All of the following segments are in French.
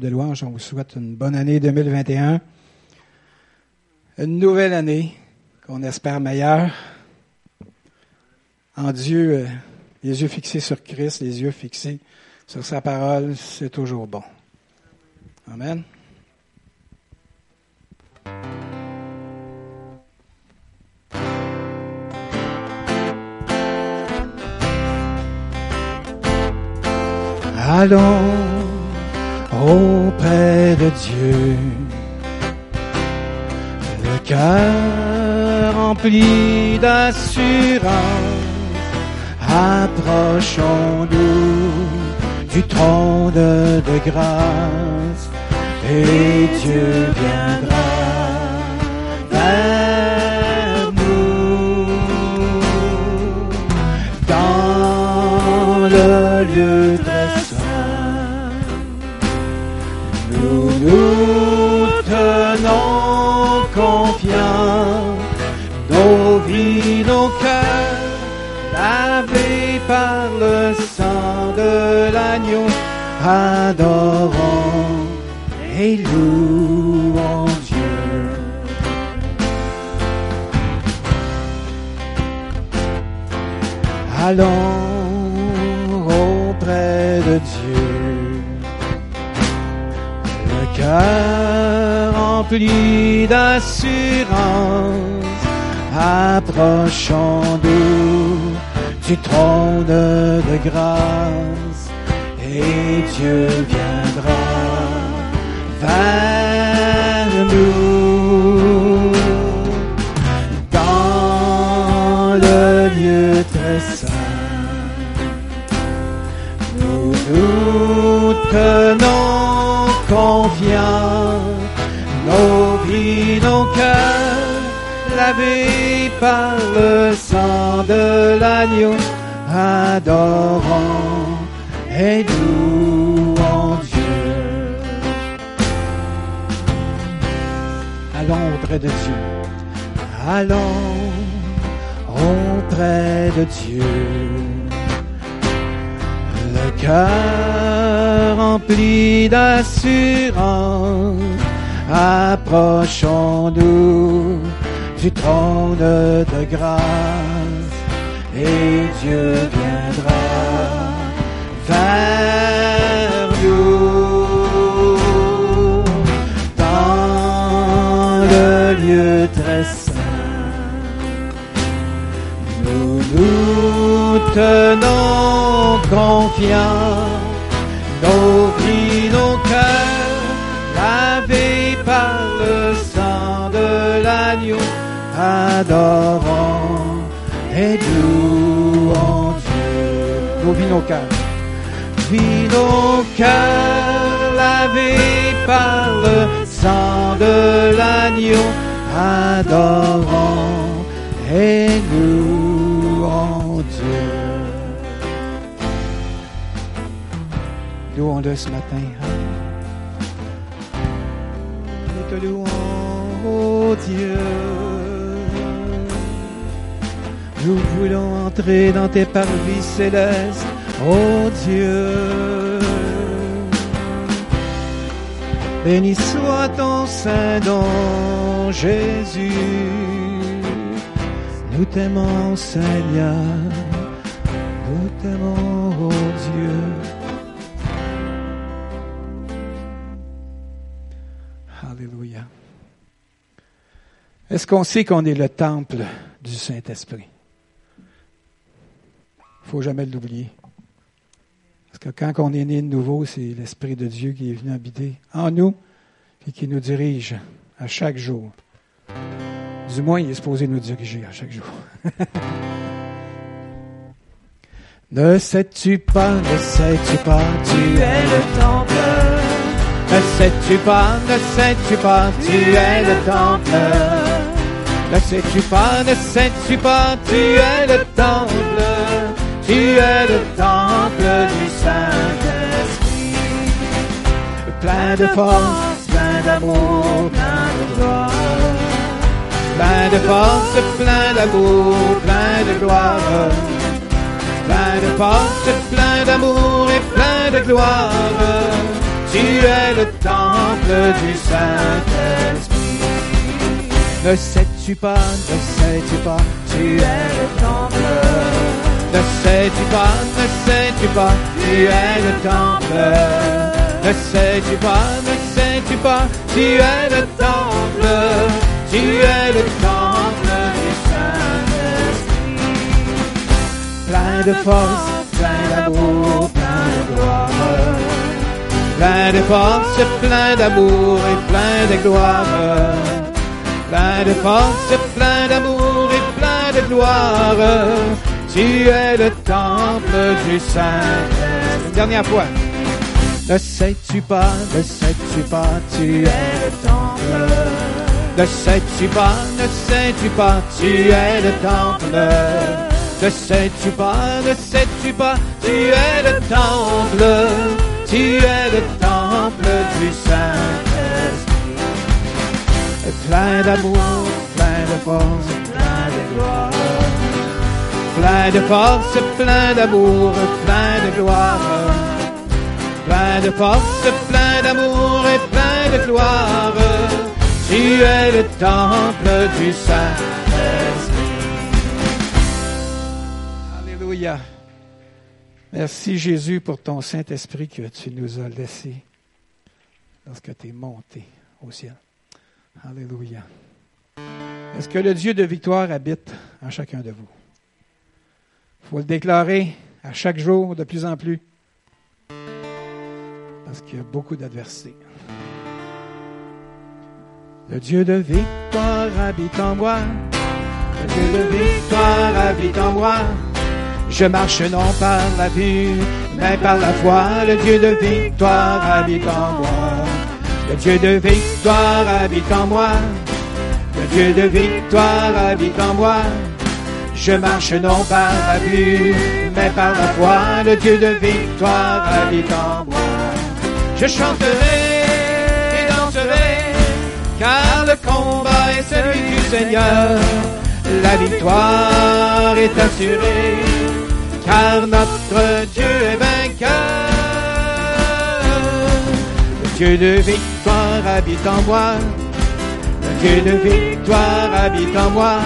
de louange, on vous souhaite une bonne année 2021. Une nouvelle année qu'on espère meilleure. En Dieu, euh, les yeux fixés sur Christ, les yeux fixés sur sa parole, c'est toujours bon. Amen. Allons auprès de Dieu, le cœur rempli d'assurance, approchons-nous du trône de grâce et Dieu viendra adorons et louons Dieu. Allons auprès de Dieu, le cœur rempli d'assurance, approchons-nous du trône de grâce et Dieu viendra vers nous dans le lieu très saint. Nous nous tenons confiants, nos vies, nos cœurs, lavés par le sang de l'agneau, adorons et louons Dieu. Allons auprès de Dieu. Allons auprès de Dieu. Le cœur rempli d'assurance, approchons-nous du trône de grâce et Dieu viendra nous dans le lieu très saint. Nous nous tenons confiants, nos vies, nos cœurs, lavés par le sang de l'agneau, adorons et louons Dieu. Nos vies, nos cœurs vie nos cœurs lavés par le sang de l'agneau, adorons et louons Dieu. Louons-le ce matin. Nous te louons, oh Dieu. Nous voulons entrer dans tes parvis célestes, oh Dieu. Béni soit ton saint nom, Jésus. Nous t'aimons, Seigneur. Nous t'aimons, oh Dieu. Alléluia. Est-ce qu'on sait qu'on est le temple du Saint-Esprit? Il faut jamais l'oublier. Que quand on est né de nouveau, c'est l'Esprit de Dieu qui est venu habiter en nous et qui nous dirige à chaque jour. Du moins, il est supposé nous diriger à chaque jour. ne sais-tu pas, ne sais-tu pas, tu es le temple? Ne sais-tu pas, ne sais-tu pas, tu es le temple? Ne sais-tu pas, ne sais-tu pas, tu es le temple? Tu es le temple du Saint-Esprit. Plein de force, plein d'amour, plein de gloire. Plein de force, plein d'amour, plein de gloire. Plein de force, plein d'amour et plein de gloire. tu es le temple du Saint-Esprit. Ne sais-tu pas, ne sais-tu pas, tu es le temple. Ne sais-tu pas, ne sais-tu pas, tu es le temple. Ne sais-tu pas, ne sais-tu pas, tu es le temple. Tu es le temple du Saint-Esprit. Plein de force, plein d'amour, plein de gloire. Plein de force, plein d'amour et plein de gloire. Plein de force, plein d'amour et plein de gloire. Tu es le temple du Saint. Dernière fois. Ne sais-tu pas, ne sais-tu pas, tu es le temple. Ne sais-tu pas, ne sais-tu pas, tu es le temple. Ne sais-tu pas, ne sais-tu pas, tu es le temple. Tu es le temple du Saint-Esprit. Plein d'amour, plein de force, plein de gloire. Plein de force, plein d'amour, plein de gloire. Plein de force, plein d'amour et plein de gloire. Tu es le temple du Saint-Esprit. Alléluia. Merci Jésus pour ton Saint-Esprit que tu nous as laissé lorsque tu es monté au ciel. Alléluia. Est-ce que le Dieu de victoire habite en chacun de vous? Il faut le déclarer à chaque jour de plus en plus parce qu'il y a beaucoup d'adversité. Le Dieu de victoire habite en moi. Le Dieu de victoire habite en moi. Je marche non par la vue, mais par la foi. Le Dieu de victoire habite en moi. Le Dieu de victoire habite en moi. Le Dieu de victoire habite en moi. Je marche non par la vue, mais par la foi. Le Dieu de victoire habite en moi. Je chanterai et danserai, car le combat est celui du Seigneur. La victoire est assurée, car notre Dieu est vainqueur. Le Dieu de victoire habite en moi. Le Dieu de victoire habite en moi.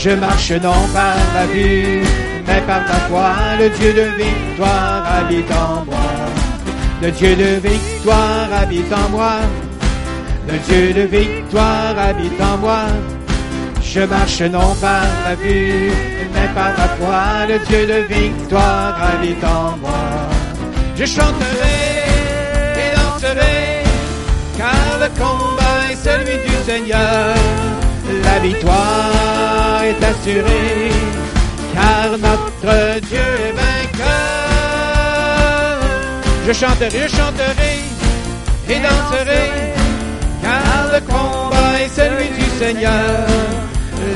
Je marche non par la vue, mais par la foi. Le Dieu de victoire habite en moi. Le Dieu de victoire habite en moi. Le Dieu de victoire habite en moi. Je marche non par la vue, mais par la foi. Le Dieu de victoire habite en moi. Je chanterai et danserai, car le combat est celui du Seigneur. La victoire est assurée, car notre Dieu est vainqueur. Je chanterai, je chanterai et danserai, car le combat est celui du Seigneur.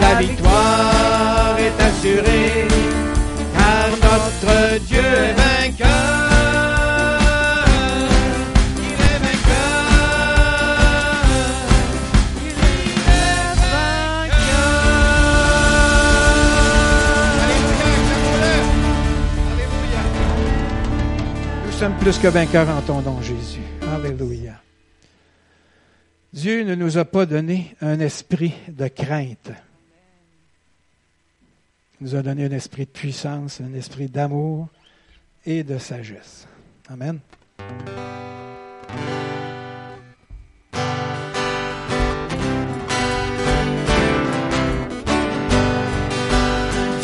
La victoire est assurée, car notre Dieu est vainqueur. Sommes plus que vainqueurs en ton nom, Jésus. Alléluia. Dieu ne nous a pas donné un esprit de crainte. Il nous a donné un esprit de puissance, un esprit d'amour et de sagesse. Amen.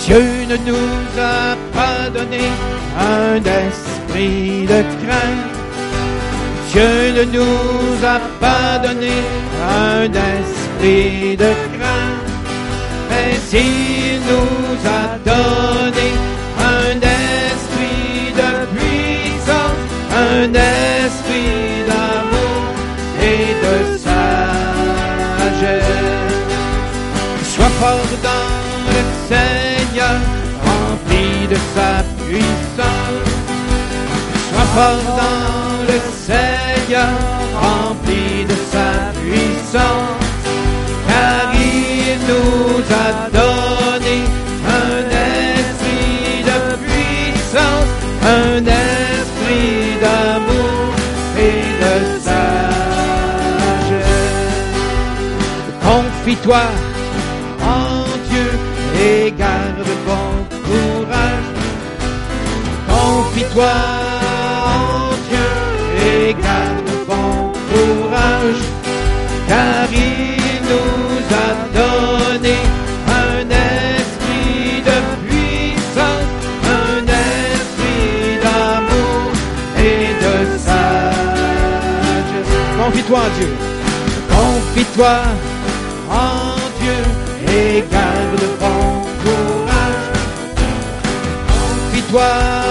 Dieu ne nous a pas donné un esprit de crainte. Dieu ne nous a pas donné un esprit de crainte, mais il nous a donné un esprit de puissance, un esprit d'amour et de sagesse. Sois fort dans le Seigneur, rempli de sa puissance dans le Seigneur, rempli de sa puissance, car il nous a donné un esprit de puissance, un esprit d'amour et de sagesse. Confie-toi en Dieu et garde bon courage. Confie-toi Dieu. Confie-toi en Dieu et garde bon courage. Confie-toi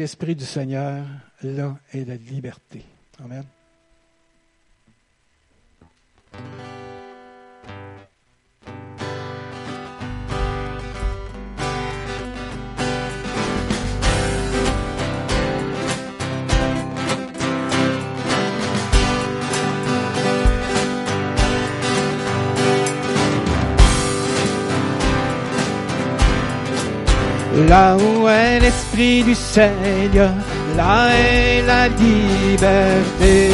l'Esprit du Seigneur, là est la liberté. Amen. Là où est l'Esprit du Seigneur, là est la liberté.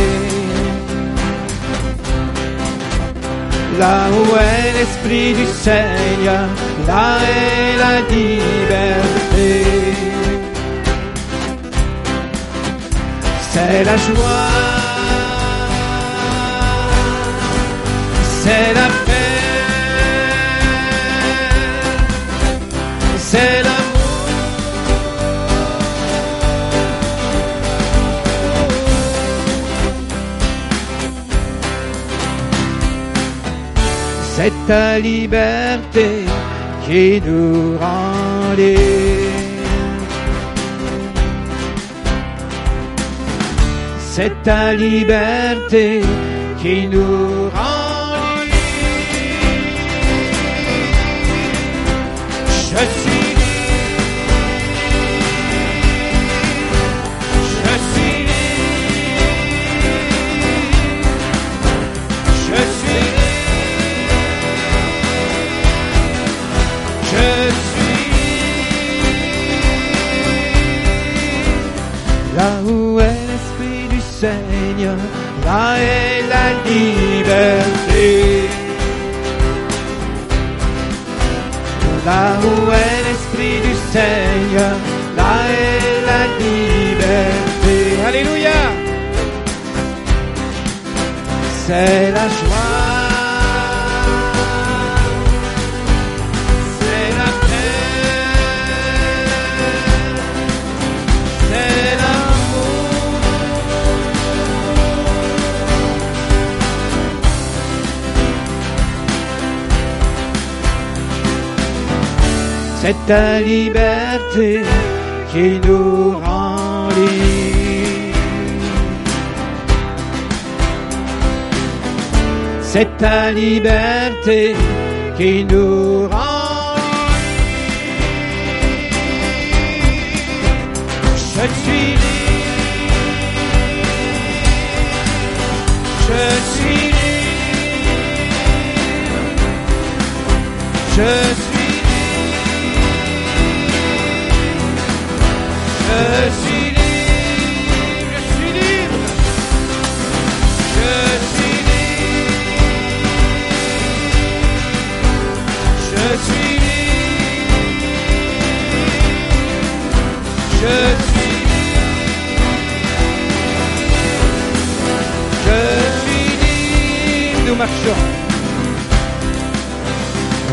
Là où est l'Esprit du Seigneur, là est la liberté. C'est la joie, c'est la paix, c'est l'amour. Ta liberté qui nous rend libres. C'est ta liberté qui nous rend où est l'Esprit du Seigneur, là est la liberté. Là où est l'Esprit du Seigneur, là est la liberté. Alléluia. C'est la joie. C'est ta liberté qui nous rend libres. C'est ta liberté qui nous rend libres. Je suis libre. Je suis libre. Je suis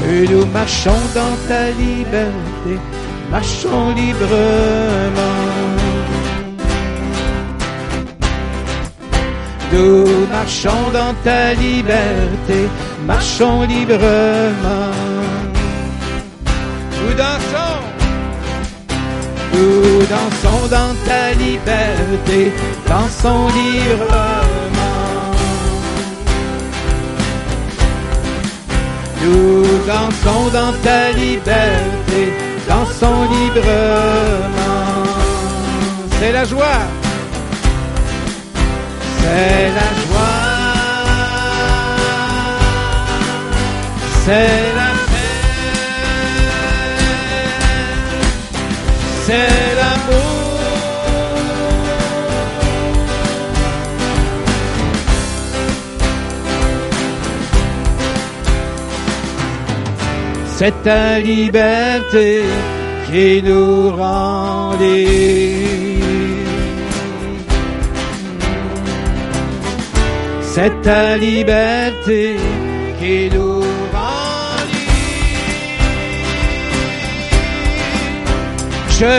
Et nous marchons dans ta liberté. Marchons librement. Nous marchons dans ta liberté, marchons librement. Nous dansons, nous dansons dans ta liberté, dansons librement. Nous dansons dans ta liberté, dansons librement. C'est la joie. C'est la joie. C'est la paix. C'est C'est ta liberté qui nous rend libres. C'est ta liberté qui nous rend libres. Je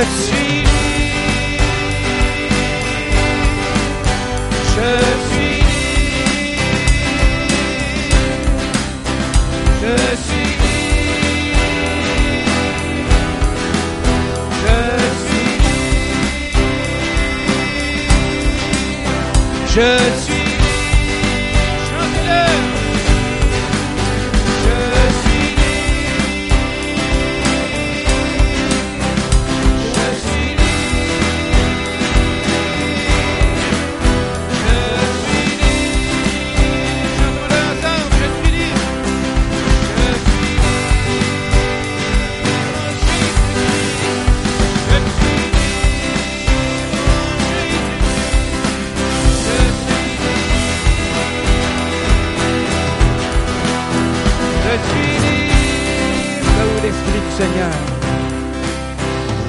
Je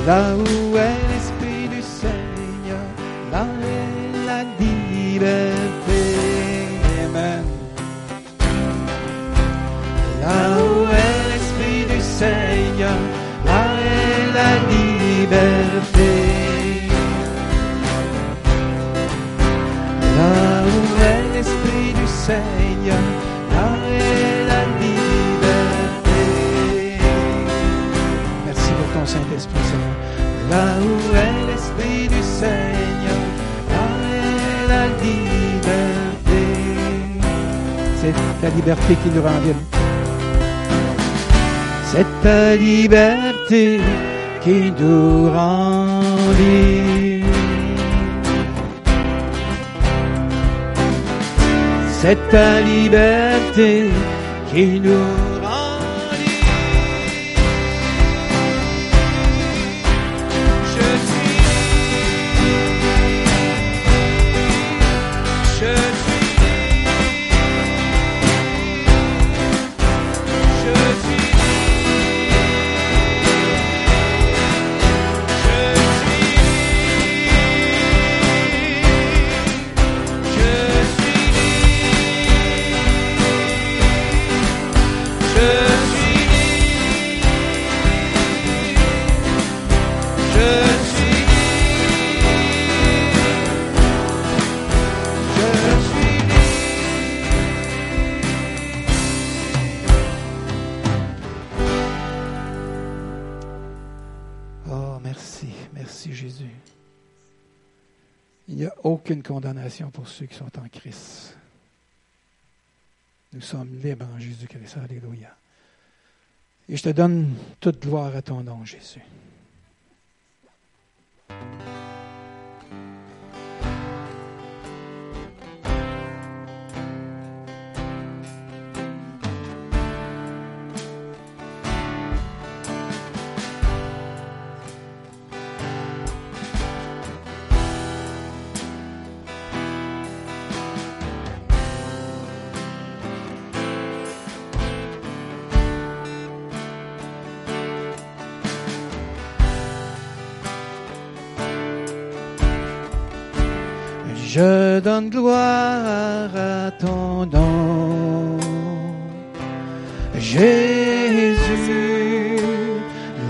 Là où est l'Esprit du Seigneur, là est la liberté. Là où est l'Esprit du Seigneur, là est la liberté. Là où est l'Esprit du Seigneur, Liberté qui nous rend libre. C'est ta liberté qui nous rend libre. C'est ta liberté qui nous pour ceux qui sont en Christ. Nous sommes libres en Jésus-Christ. Alléluia. Et je te donne toute gloire à ton nom, Jésus. Je donne gloire à ton nom. Jésus,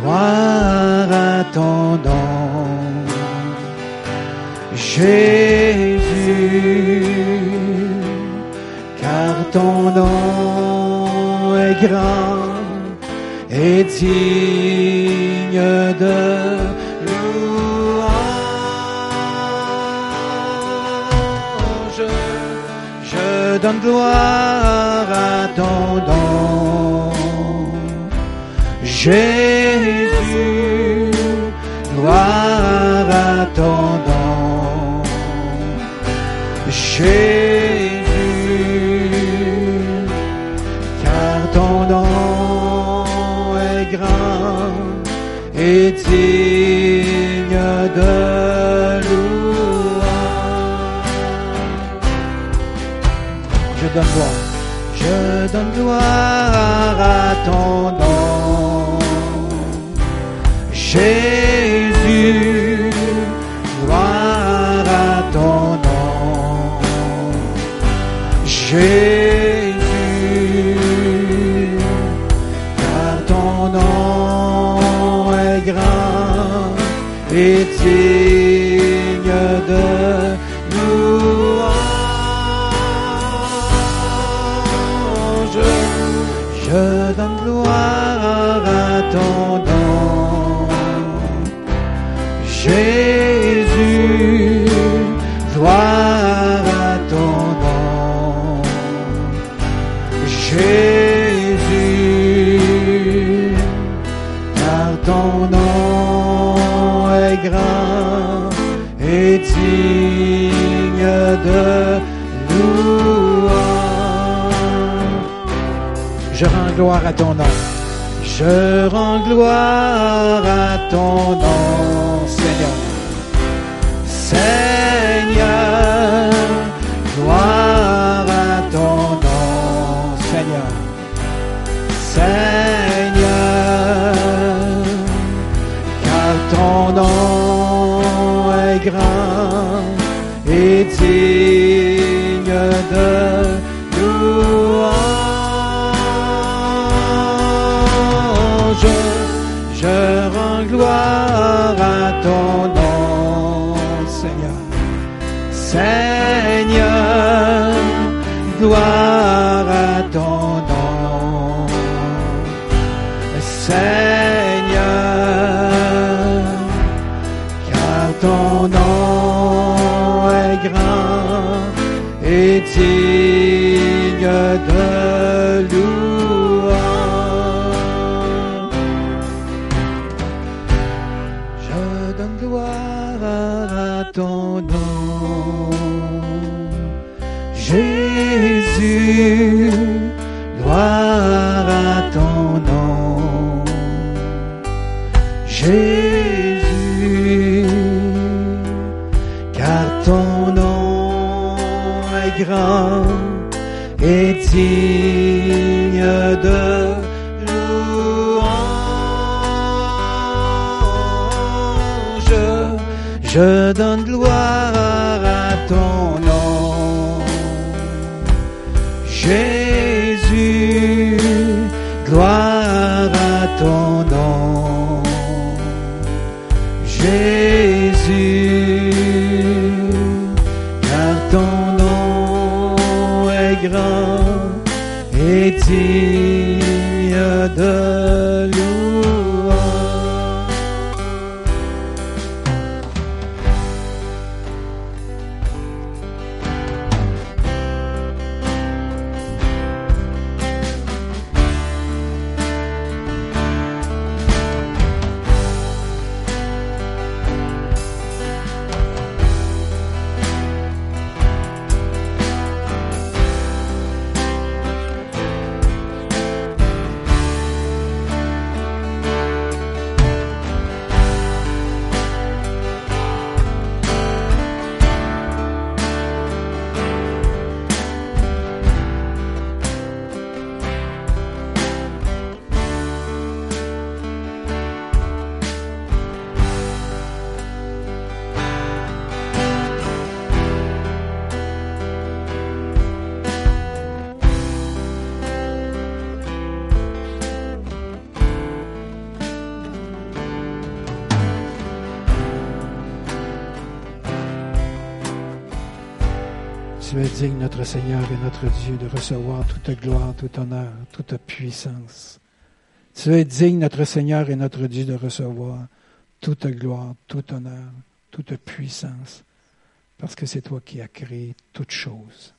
gloire à ton nom. Jésus, car ton nom est grand et digne de Je donne gloire à ton nom. Jésus, gloire à ton nom. Jésus, car ton nom est grand et digne de gloire à. Jésus, gloire à ton nom. Jésus, car ton nom est grand et nom. Jésus, gloire nom. Jésus, car ton nom est grand et digne de louange. Je rends gloire à ton nom. Je rends gloire à ton nom, Seigneur. Seigneur, gloire à ton nom, Seigneur. Seigneur, car ton nom est grand et digne de digne de louange. Je donne gloire digne, notre Seigneur et notre Dieu, de recevoir toute gloire, tout honneur, toute puissance. Tu es digne, notre Seigneur et notre Dieu, de recevoir toute gloire, tout honneur, toute puissance, parce que c'est toi qui as créé toutes choses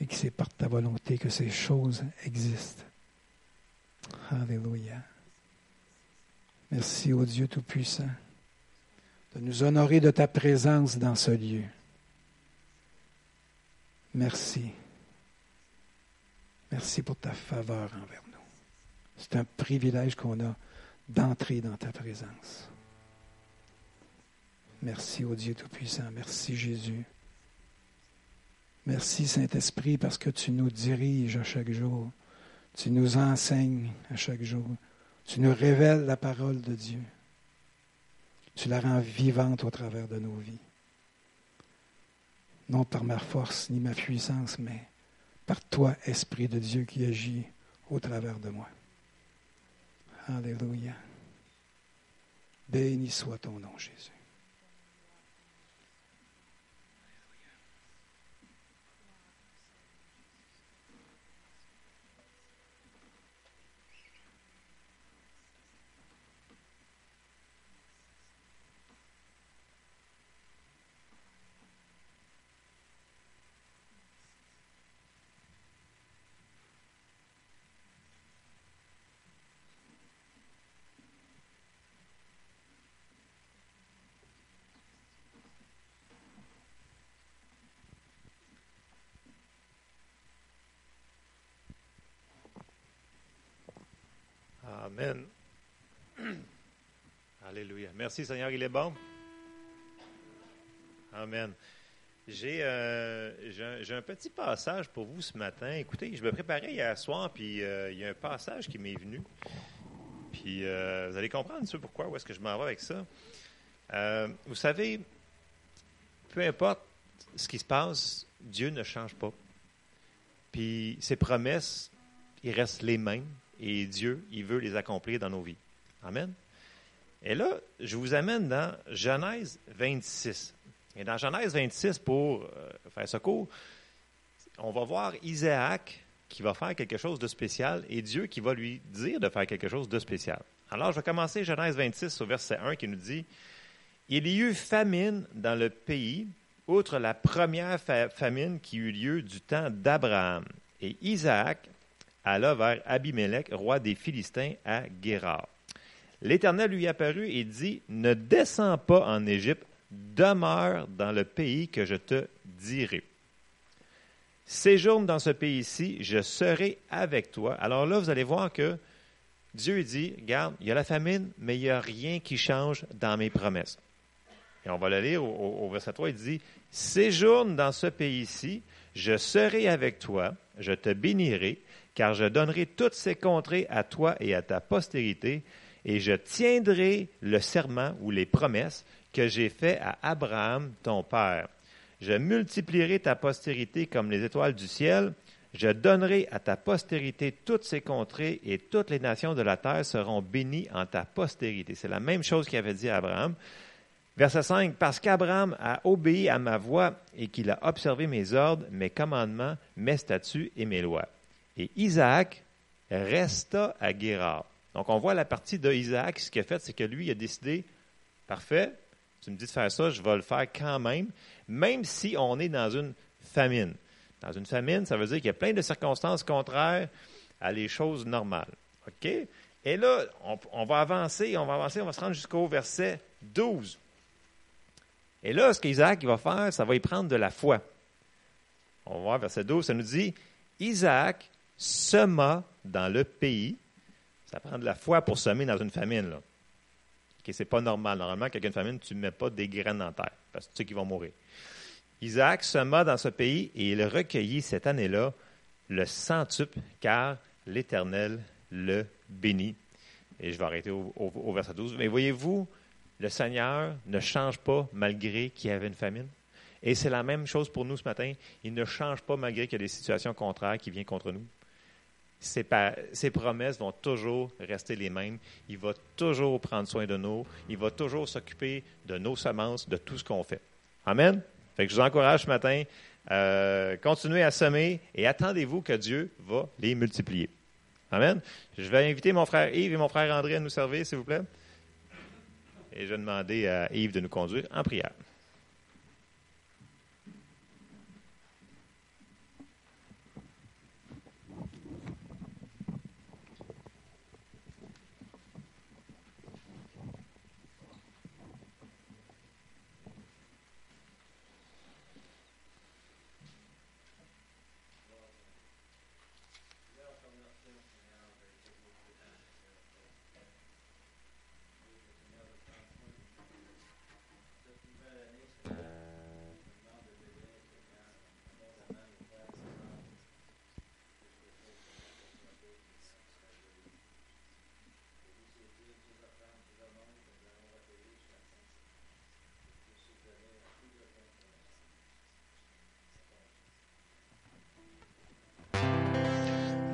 et que c'est par ta volonté que ces choses existent. Alléluia. Merci au Dieu Tout-Puissant. de nous honorer de ta présence dans ce lieu. Merci. Merci pour ta faveur envers nous. C'est un privilège qu'on a d'entrer dans ta présence. Merci au Dieu Tout-Puissant. Merci Jésus. Merci Saint-Esprit parce que tu nous diriges à chaque jour. Tu nous enseignes à chaque jour. Tu nous révèles la parole de Dieu. Tu la rends vivante au travers de nos vies. Non par ma force ni ma puissance, mais par toi, Esprit de Dieu qui agit au travers de moi. Alléluia. Béni soit ton nom, Jésus. Alléluia. Merci Seigneur, il est bon. Amen. J'ai euh, un, petit passage pour vous ce matin. Écoutez, je me préparais hier soir, puis euh, il y a un passage qui m'est venu. Puis euh, vous allez comprendre ce pourquoi, est-ce que je m'en vais avec ça. vous savez, peu importe ce qui se passe, Dieu ne change pas. Puis ses promesses, ils restent les mêmes et Dieu, il veut les accomplir dans nos vies. Amen. Et là, je vous amène dans Genèse 26. Et dans Genèse 26, pour euh, faire ce cours, on va voir Isaac qui va faire quelque chose de spécial et Dieu qui va lui dire de faire quelque chose de spécial. Alors, je vais commencer Genèse 26 au verset 1 qui nous dit Il y eut famine dans le pays, outre la première famine qui eut lieu du temps d'Abraham. Et Isaac alla vers Abimelech, roi des Philistins, à Guérard. L'Éternel lui apparut et dit, Ne descends pas en Égypte, demeure dans le pays que je te dirai. Séjourne dans ce pays-ci, je serai avec toi. Alors là, vous allez voir que Dieu dit, regarde, il y a la famine, mais il n'y a rien qui change dans mes promesses. Et on va le lire au, au verset 3, il dit, Séjourne dans ce pays-ci, je serai avec toi, je te bénirai, car je donnerai toutes ces contrées à toi et à ta postérité, et je tiendrai le serment ou les promesses que j'ai fait à Abraham, ton père. Je multiplierai ta postérité comme les étoiles du ciel. Je donnerai à ta postérité toutes ces contrées et toutes les nations de la terre seront bénies en ta postérité. C'est la même chose qu'il avait dit à Abraham. Verset 5, parce qu'Abraham a obéi à ma voix et qu'il a observé mes ordres, mes commandements, mes statuts et mes lois. Et Isaac resta à Guérard. Donc, on voit la partie de Isaac. Ce qu'il a fait, c'est que lui, il a décidé, parfait, tu me dis de faire ça, je vais le faire quand même, même si on est dans une famine. Dans une famine, ça veut dire qu'il y a plein de circonstances contraires à les choses normales. OK? Et là, on, on va avancer, on va avancer, on va se rendre jusqu'au verset 12. Et là, ce qu'Isaac va faire, ça va y prendre de la foi. On va voir verset 12, ça nous dit Isaac sema dans le pays. Ça prend de la foi pour semer dans une famine. Là. Ce c'est pas normal. Normalement, a une famine, tu ne mets pas des graines en terre, parce que tu sais qu'ils vont mourir. Isaac sema dans ce pays et il recueillit cette année-là le centuple, car l'Éternel le bénit. Et je vais arrêter au, verset 12. Mais voyez-vous, le Seigneur ne change pas malgré qu'il y avait une famine. Et c'est la même chose pour nous ce matin. Il ne change pas malgré qu'il y a des situations contraires qui viennent contre nous ses, promesses vont toujours rester les mêmes. Il va toujours prendre soin de nous. Il va toujours s'occuper de nos semences, de tout ce qu'on fait. Amen? Fait que je vous encourage ce matin, euh, continuez à semer et attendez-vous que Dieu va les multiplier. Amen? Je vais inviter mon frère Yves et mon frère André à nous servir, s'il vous plaît. Et je vais demander à Yves de nous conduire en prière.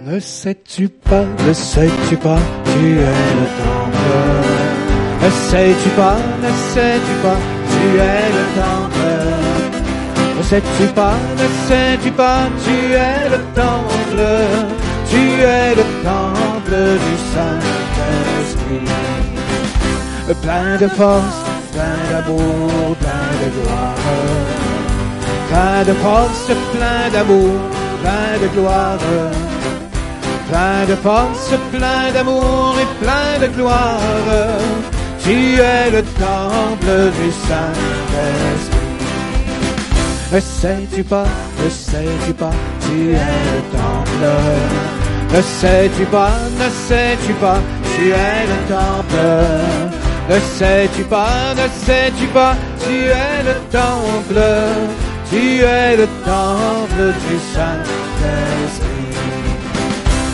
Ne sais-tu pas, ne sais-tu pas, tu es le temple. Ne sais-tu pas, ne sais-tu pas, tu es le temple. Ne sais-tu pas, ne sais-tu pas, tu es le temple. Tu es le temple du Saint-Esprit. Plein de force, plein d'amour, plein de gloire. Plein de force, plein d'amour, plein de gloire plein de force, plein d'amour et plein de gloire. Tu es le temple du Saint-Esprit. Ne sais-tu pas, ne sais-tu pas, tu es le temple? Ne sais-tu pas, ne sais-tu pas, tu es le temple? Ne sais-tu pas, ne sais-tu pas, tu es le temple? Tu es le temple du Saint-Esprit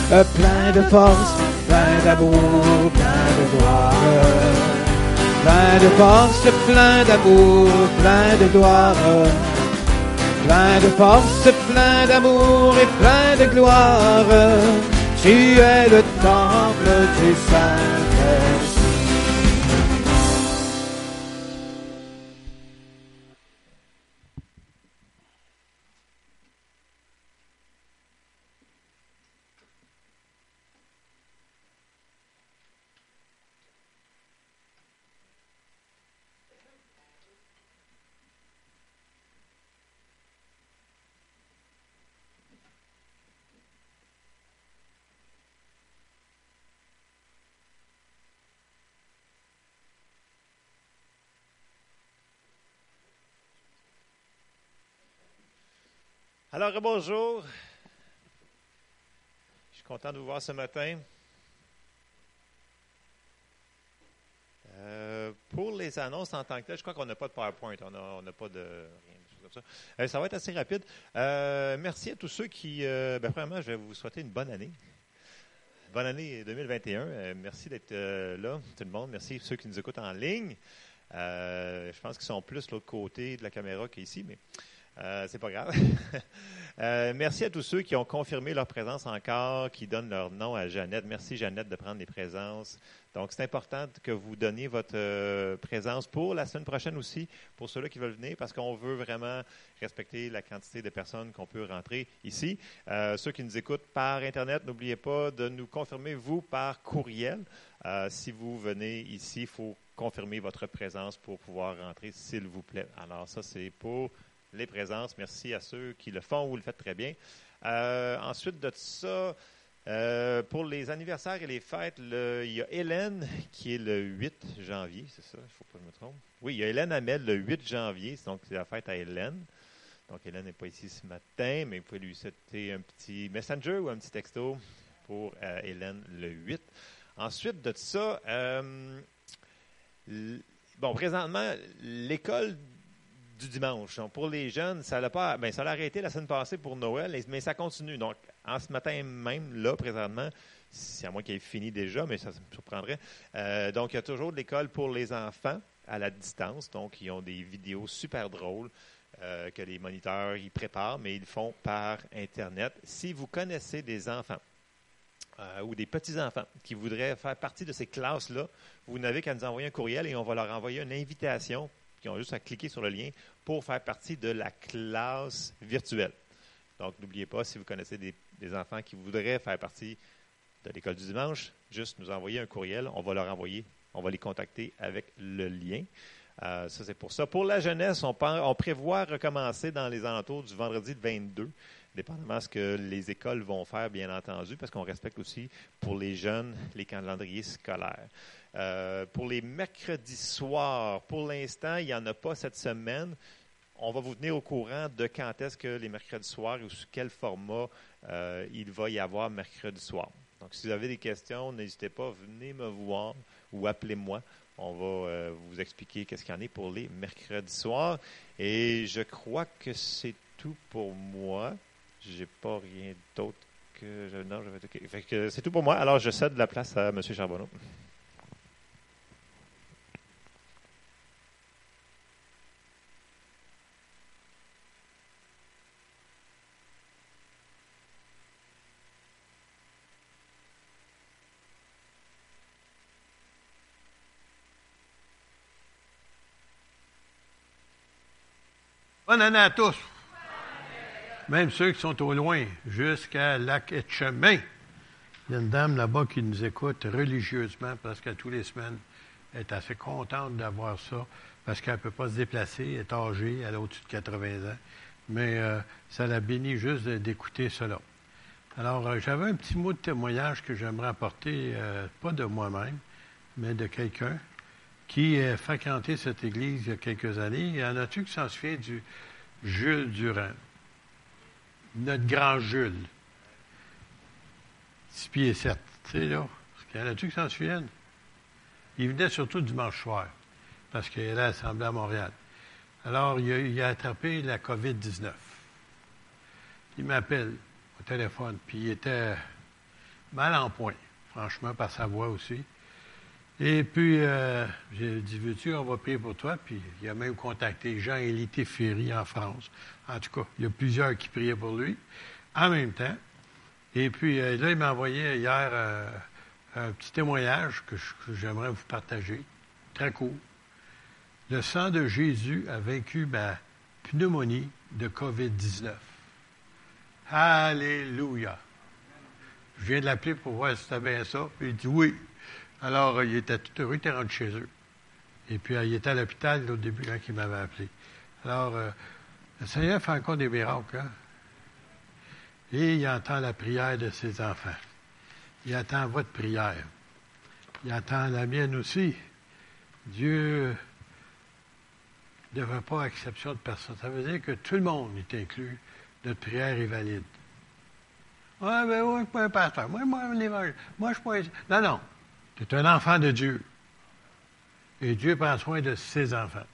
plein de force, plein d'amour, plein de gloire. Plein de force, plein d'amour, plein de gloire. Plein de force, plein d'amour et plein de gloire. Tu es le temple du Saint-Esprit. Alors, bonjour. Je suis content de vous voir ce matin. Euh, pour les annonces en tant que telles, je crois qu'on n'a pas de PowerPoint, on n'a pas de rien. Euh, ça va être assez rapide. Euh, merci à tous ceux qui, ben, premièrement, je vais vous souhaiter une bonne année. Bonne année 2021. merci d'être là, tout le monde. Merci à ceux qui nous écoutent en ligne. je pense qu'ils sont plus de l'autre côté de la caméra qu'ici, mais euh, c'est pas grave. Euh, merci à tous ceux qui ont confirmé leur présence encore, qui donnent leur nom à Jeannette. Merci Jeannette de prendre les présences. Donc c'est important que vous donniez votre euh, présence pour la semaine prochaine aussi, pour ceux-là qui veulent venir, parce qu'on veut vraiment respecter la quantité de personnes qu'on peut rentrer ici. ceux qui nous écoutent par Internet, n'oubliez pas de nous confirmer, vous, par courriel. si vous venez ici, il faut confirmer votre présence pour pouvoir rentrer, s'il vous plaît. Alors ça, c'est pour les présences. Merci à ceux qui le font, vous le faites très bien. Euh, ensuite de ça, euh, pour les anniversaires et les fêtes, il y a Hélène qui est le 8 janvier, c'est ça, il ne faut pas que je me trompe. Oui, il y a Hélène Hamel le 8 janvier, donc c'est la fête à Hélène. Donc Hélène n'est pas ici ce matin, mais vous pouvez lui souhaiter un petit messenger ou un petit texto pour euh, Hélène le 8. Ensuite de ça, bon, présentement, l'école du dimanche. pour les jeunes, ça l'a pas, ben, ça l'a arrêté la semaine passée pour Noël, mais ça continue. Donc, en ce matin même, là, présentement, c'est à moi qui ait fini déjà, mais ça, me surprendrait. Euh, donc, il y a toujours de l'école pour les enfants à la distance. Donc, ils ont des vidéos super drôles euh, que les moniteurs ils préparent, mais ils le font par Internet. Si vous connaissez des enfants euh, ou des petits-enfants qui voudraient faire partie de ces classes-là, vous n'avez qu'à nous envoyer un courriel et on va leur envoyer une invitation qui ont juste à cliquer sur le lien pour faire partie de la classe virtuelle. Donc, n'oubliez pas, si vous connaissez des, enfants qui voudraient faire partie de l'école du dimanche, juste nous envoyer un courriel. On va leur envoyer, on va les contacter avec le lien. Euh, ça, c'est pour ça. Pour la jeunesse, on, prévoit recommencer dans les alentours du vendredi 22, dépendamment de ce que les écoles vont faire, bien entendu, parce qu'on respecte aussi pour les jeunes les calendriers scolaires. Euh, pour les mercredis soirs, pour l'instant, il n'y en a pas cette semaine. On va vous tenir au courant de quand est-ce que les mercredis soirs ou sous quel format euh, il va y avoir mercredi soir. Donc, si vous avez des questions, n'hésitez pas, venez me voir ou appelez-moi. On va euh, vous expliquer qu'est-ce qu'il y en est pour les mercredis soirs. Et je crois que c'est tout pour moi. J'ai pas rien d'autre que. Non, je vais. c'est tout pour moi. Alors, je cède la place à M. Charbonneau. Bonne année à tous. Même ceux qui sont au loin, jusqu'à Lac et Chemin. Il y a une dame là-bas qui nous écoute religieusement presque tous les semaines. Elle est assez contente d'avoir ça parce qu'elle ne peut pas se déplacer, elle est âgée, elle a au-dessus de 80 ans. Mais euh, ça la bénit juste d'écouter cela. Alors, euh, j'avais un petit mot de témoignage que j'aimerais apporter, euh, pas de moi-même, mais de quelqu'un qui a fréquenté cette église il y a quelques années. Y en a-tu qui s'en souvient du Jules Durand? Notre grand Jules. 6 pieds 7. Tu sais, là. Il y en a-tu qui s'en souviennent? Il venait surtout dimanche soir, parce qu'il allait à à Montréal. Alors, il a, attrapé la COVID-19. Il m'appelle au téléphone, puis il était mal en point, franchement, par sa voix aussi. Et puis, euh, j'ai dit, veux-tu, on va prier pour toi? Puis, il a même contacté Jean-Élie Ferry en France. En tout cas, il y a plusieurs qui priaient pour lui en même temps. Et puis, euh, là, il m'a envoyé hier euh, un petit témoignage que j'aimerais vous partager. Très court. Le sang de Jésus a vaincu ma pneumonie de COVID-19. Alléluia. Je viens de l'appeler pour voir si c'était bien ça. Il dit oui. Alors, il était tout heureux, il était rentré chez eux. Et puis, il était à l'hôpital au début quand il m'avait appelé. Alors, euh, le Seigneur fait encore des miracles. Hein? Et il entend la prière de ses enfants. Il attend votre prière. Il attend la mienne aussi. Dieu ne veut pas exception de personne. Ça veut dire que tout le monde est inclus. Notre prière est valide. Ah, ben oui, je suis pas un pasteur. Moi, moi, Moi, je suis pas Non, non. Tu es un enfant de Dieu. Et Dieu prend soin de ses enfants.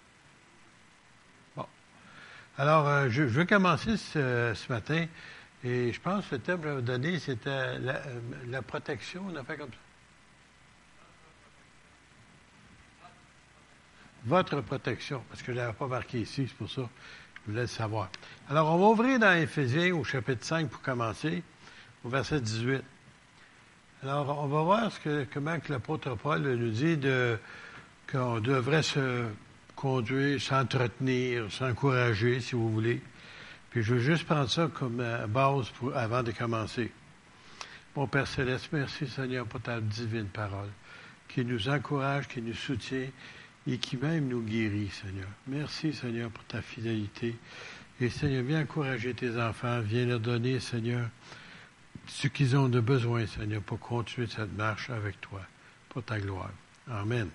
Bon. Alors, euh, je, veux commencer ce, matin. Et je pense que le thème que je vais donner, c'était la, euh, la, protection. On a fait comme ça. Votre protection. Parce que je ne l'avais pas marqué ici, c'est pour ça que je voulais le savoir. Alors, on va ouvrir dans Éphésiens au chapitre 5 pour commencer, au verset 18. Alors, on va voir ce que, comment que l'apôtre Paul nous dit qu'on devrait se conduire, s'entretenir, s'encourager, si vous voulez. Puis je veux juste prendre ça comme euh, base pour, avant de commencer. Mon Père Céleste, merci Seigneur pour ta divine parole, qui nous encourage, qui nous soutient et qui même nous guérit, Seigneur. Merci Seigneur pour ta fidélité. Et Seigneur, viens encourager tes enfants, viens leur donner, Seigneur, ce qu'ils ont de besoin, Seigneur, pour continuer cette marche avec toi, pour ta gloire. Amen.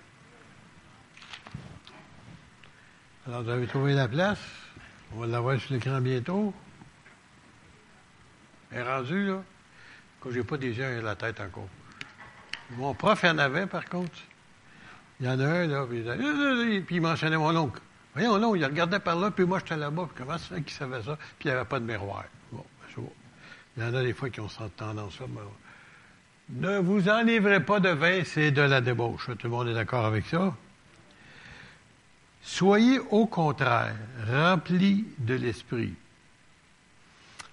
Alors, vous avez trouvé la place? On va l'avoir sur l'écran bientôt. Elle est rendue, là. Quand j'ai pas des yeux à la tête encore. Mon prof en avait, par contre. Il y en a un, là, puis il, puis il mentionnait mon oncle. Voyons, non, il regardait par là, puis moi, j'étais là-bas, puis comment ça qu'il savait ça? Puis il n'y avait pas de miroir? Bon, il y en a des fois qui ont cette tendance-là. Ne vous enivrez pas de vin, c'est de la débauche. Tout le monde est d'accord avec ça? Soyez au contraire remplis de l'Esprit.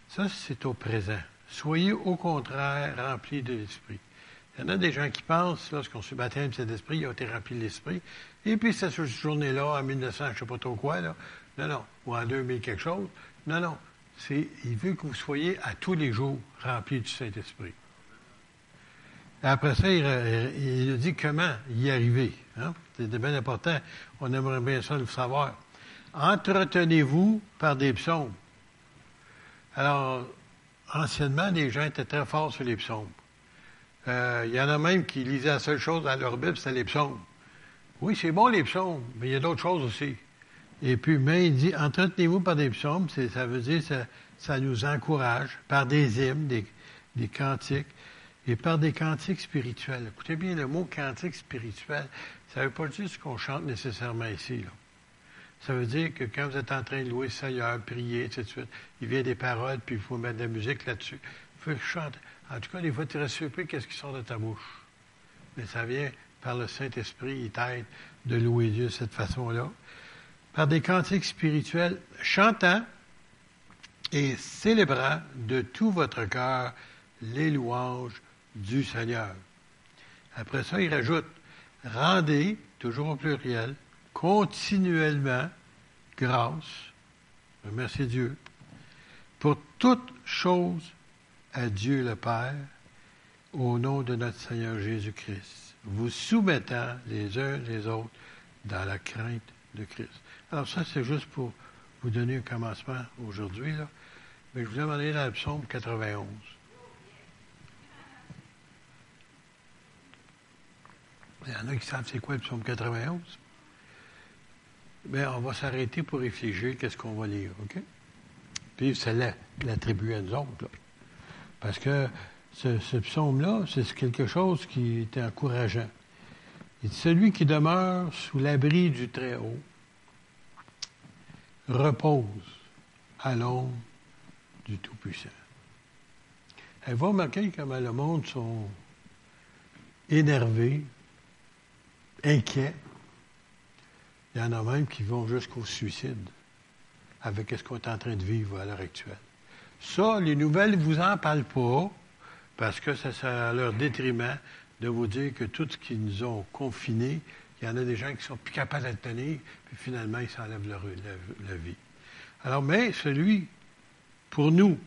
Ça, c'est au présent. Soyez au contraire remplis de l'Esprit. Il y en a des gens qui pensent, lorsqu'on se baptême cet esprit, ils ont été remplis de l'esprit. Et puis, cette journée-là, en 1900, je ne sais pas trop quoi, là, non, non, ou en 2000 quelque chose, non, non, c'est, il veut que vous soyez à tous les jours remplis du Saint-Esprit. Après ça, il, il, dit comment y arriver. Hein? C'est bien important. On aimerait bien ça le savoir. Entretenez-vous par des psaumes. Alors, anciennement, les gens étaient très forts sur les psaumes. Euh, il y en a même qui lisaient la seule chose dans leur Bible, c'était les psaumes. Oui, c'est bon les psaumes, mais il y a d'autres choses aussi. Et puis, mais il dit, entretenez-vous par des psaumes, ça veut dire ça, ça nous encourage, par des hymnes, des, cantiques, et par des cantiques spirituels. Écoutez bien, le mot cantique spirituel, ça ne veut pas dire ce qu'on chante nécessairement ici. Là. Ça veut dire que quand vous êtes en train de louer le Seigneur, prier, etc., il vient des paroles, puis il faut mettre de la musique là-dessus. Il faut chanter. En tout cas, des fois, tu restes surpris qu'est-ce qui sort de ta bouche. Mais ça vient par le Saint-Esprit, il t'aide de louer Dieu de cette façon-là par des cantiques spirituels, chantant et célébrant de tout votre cœur les louanges du Seigneur. Après ça, il rajoute, rendez, toujours au pluriel, continuellement grâce Remerciez Dieu. Pour toute chose à Dieu le Père, au nom de notre Seigneur Jésus-Christ, vous soumettant les uns les autres dans la crainte de Christ. Alors ça, c'est juste pour vous donner un commencement aujourd'hui, là. Mais je vous ai demandé dans le psaume 91. Il y en a qui savent c'est quoi le psaume 91. Mais on va s'arrêter pour réfléchir qu'est-ce qu'on va lire, OK? Puis c'est l'attribuer à nous autres, là. Parce que ce, ce psaume-là, c'est quelque chose qui est encourageant. Il dit, celui qui demeure sous l'abri du Très-Haut repose à l'ombre du Tout-Puissant. Elle va remarquer comment le monde sont énervés, inquiets. Il y en a même qui vont jusqu'au suicide avec ce qu'on est en train de vivre à l'heure actuelle. Ça, les nouvelles ne vous en parlent pas parce que ça à leur détriment de vous dire que tout ce qui nous ont confinés, il y en a des gens qui sont plus capables de le tenir, puis finalement, ils s'enlèvent leur, vie. Alors, mais celui, pour nous,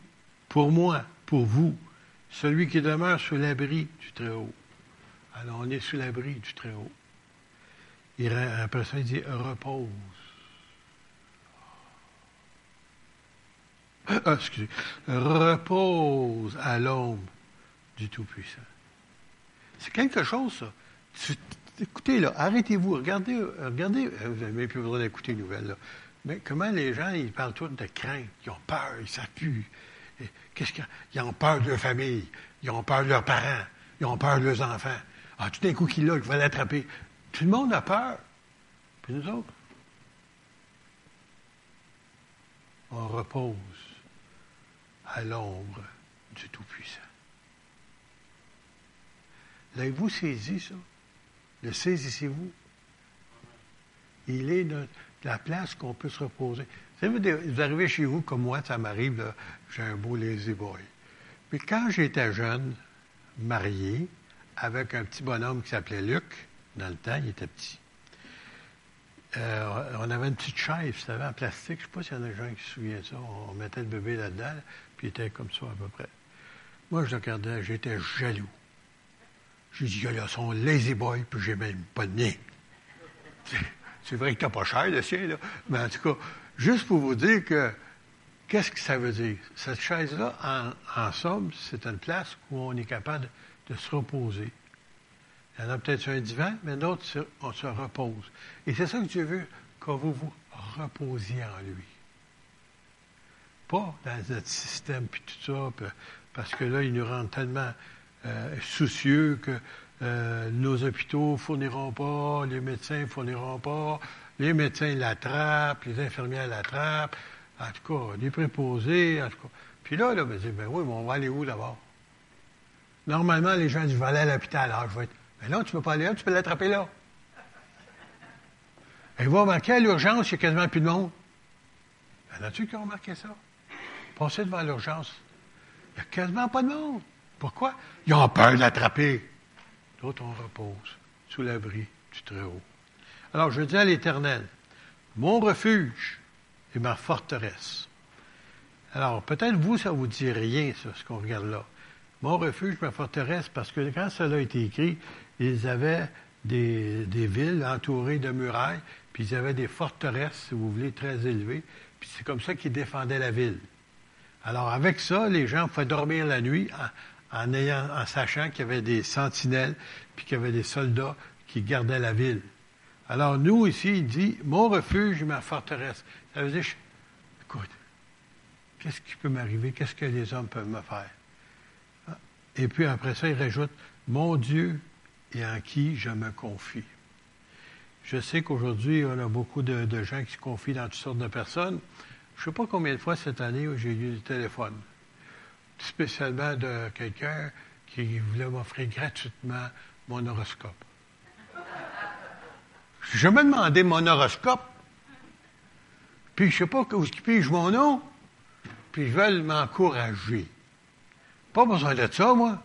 pour moi, pour vous, celui qui demeure sous l'abri du Très-Haut. Alors, on est sous l'abri du Très-Haut. Après ça, il dit repose. Ah, excusez. Repose à l'ombre du Tout-Puissant. C'est quelque chose, ça. Écoutez, là, arrêtez-vous, regardez, regardez, euh, vous n'avez plus besoin d'écouter les nouvelles. Mais comment les gens, ils parlent tous de crainte, ils ont peur, ils s'appuient. Qu'est-ce qu'ils ils ont peur de leur famille, ils ont peur de leurs parents, ils ont peur de leurs enfants. Ah, tout d'un coup, qu'il l'a, il va l'attraper? Tout le monde a peur. Puis nous autres, on repose à l'ombre du Tout-Puissant. L'avez-vous saisi, ça? Le saisissez-vous? Il est de la place qu'on peut se reposer. Vous, vous arrivez chez vous, comme moi, ça m'arrive, j'ai un beau lazy boy. Mais quand j'étais jeune, marié, avec un petit bonhomme qui s'appelait Luc, dans le temps, il était petit. Euh, on avait une petite chaise, vous savez, en plastique. Je ne sais pas s'il y en a des gens qui se souviennent ça. On mettait le bébé là-dedans, puis il était comme ça à peu près. Moi, je le regardais, j'étais jaloux. J'ai dit, il a son lazy boy, puis j'ai même pas de mien. C'est vrai que t'as pas cher, le sien, là. Mais en tout cas, juste pour vous dire que, qu'est-ce que ça veut dire? Cette chaise-là, en, en, somme, c'est une place où on est capable de, se reposer. Il y en a peut-être sur un divan, mais d'autres, on se repose. Et c'est ça que Dieu veut, que vous vous reposiez en lui. Pas dans notre système, puis tout ça, parce que là, il nous rend tellement euh, soucieux que euh, nos hôpitaux ne fourniront pas, les médecins ne fourniront pas, les médecins l'attrapent, les infirmières l'attrapent, en tout cas, les préposés, en tout cas. Puis là, là, ben, ben oui, mais on va aller où d'abord? Normalement, les gens disent, je vais aller à l'hôpital. Alors, je vais être, mais là, tu ne peux pas aller là, tu peux l'attraper là. Et vous remarquer à l'urgence, il n'y a quasiment plus de monde. Y en a-tu qui ont remarqué ça? Passez devant l'urgence. Il n'y a quasiment pas de monde. Pourquoi? Ils ont peur de l'attraper. D'autres, on repose sous l'abri du Très-Haut. Alors, je dis à l'Éternel, mon refuge et ma forteresse. Alors, peut-être vous, ça ne vous dit rien, ça, ce qu'on regarde là. Mon refuge, ma forteresse, parce que quand cela a été écrit, ils avaient des, des, villes entourées de murailles, puis ils avaient des forteresses, si vous voulez, très élevées, puis c'est comme ça qu'ils défendaient la ville. Alors, avec ça, les gens pouvaient dormir la nuit en, sachant qu'il y avait des sentinelles, puis qu'il y avait des soldats qui gardaient la ville. Alors nous, ici, il dit, mon refuge, ma forteresse. Ça veut dire, écoute, qu'est-ce qui peut m'arriver? Qu'est-ce que les hommes peuvent me faire? Et puis après ça, il rajoute, mon Dieu et en qui je me confie. Je sais qu'aujourd'hui, on a beaucoup de, de, gens qui se confient dans toutes sortes de personnes. Je ne sais pas combien de fois cette année j'ai eu du téléphone spécialement de quelqu'un qui voulait m'offrir gratuitement mon horoscope. J'ai jamais demandé mon horoscope. Puis je sais pas où pige mon nom. Puis ils veulent m'encourager. Pas besoin de ça, moi.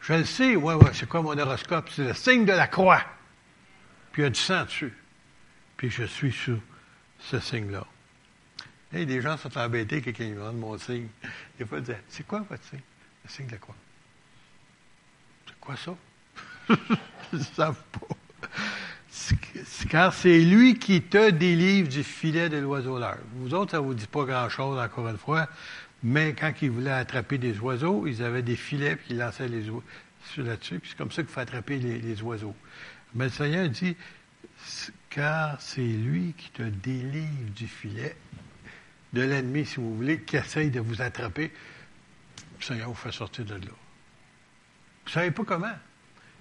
Je le sais, ouais, ouais, c'est quoi mon horoscope? C'est le signe de la croix. Puis il y a du sang dessus. Puis je suis sous ce signe-là. Hey, les gens sont embêtés que quelqu'un demande mon signe. Des fois, ils disent C'est quoi votre signe? Le signe de quoi? C'est quoi ça? Ils ne savent pas. Car c'est lui qui te délivre du filet de l'oiseau l'heure. Vous autres, ça ne vous dit pas grand-chose, encore une fois, mais quand ils voulaient attraper des oiseaux, ils avaient des filets, puis ils lançaient les oiseaux là-dessus, puis c'est comme ça qu'il faut attraper les, oiseaux. Mais le Seigneur dit, car c'est lui qui te délivre du filet de l'ennemi, si vous voulez, qui essaye de vous attraper. Le Seigneur vous fait sortir de là. Vous ne savez pas comment.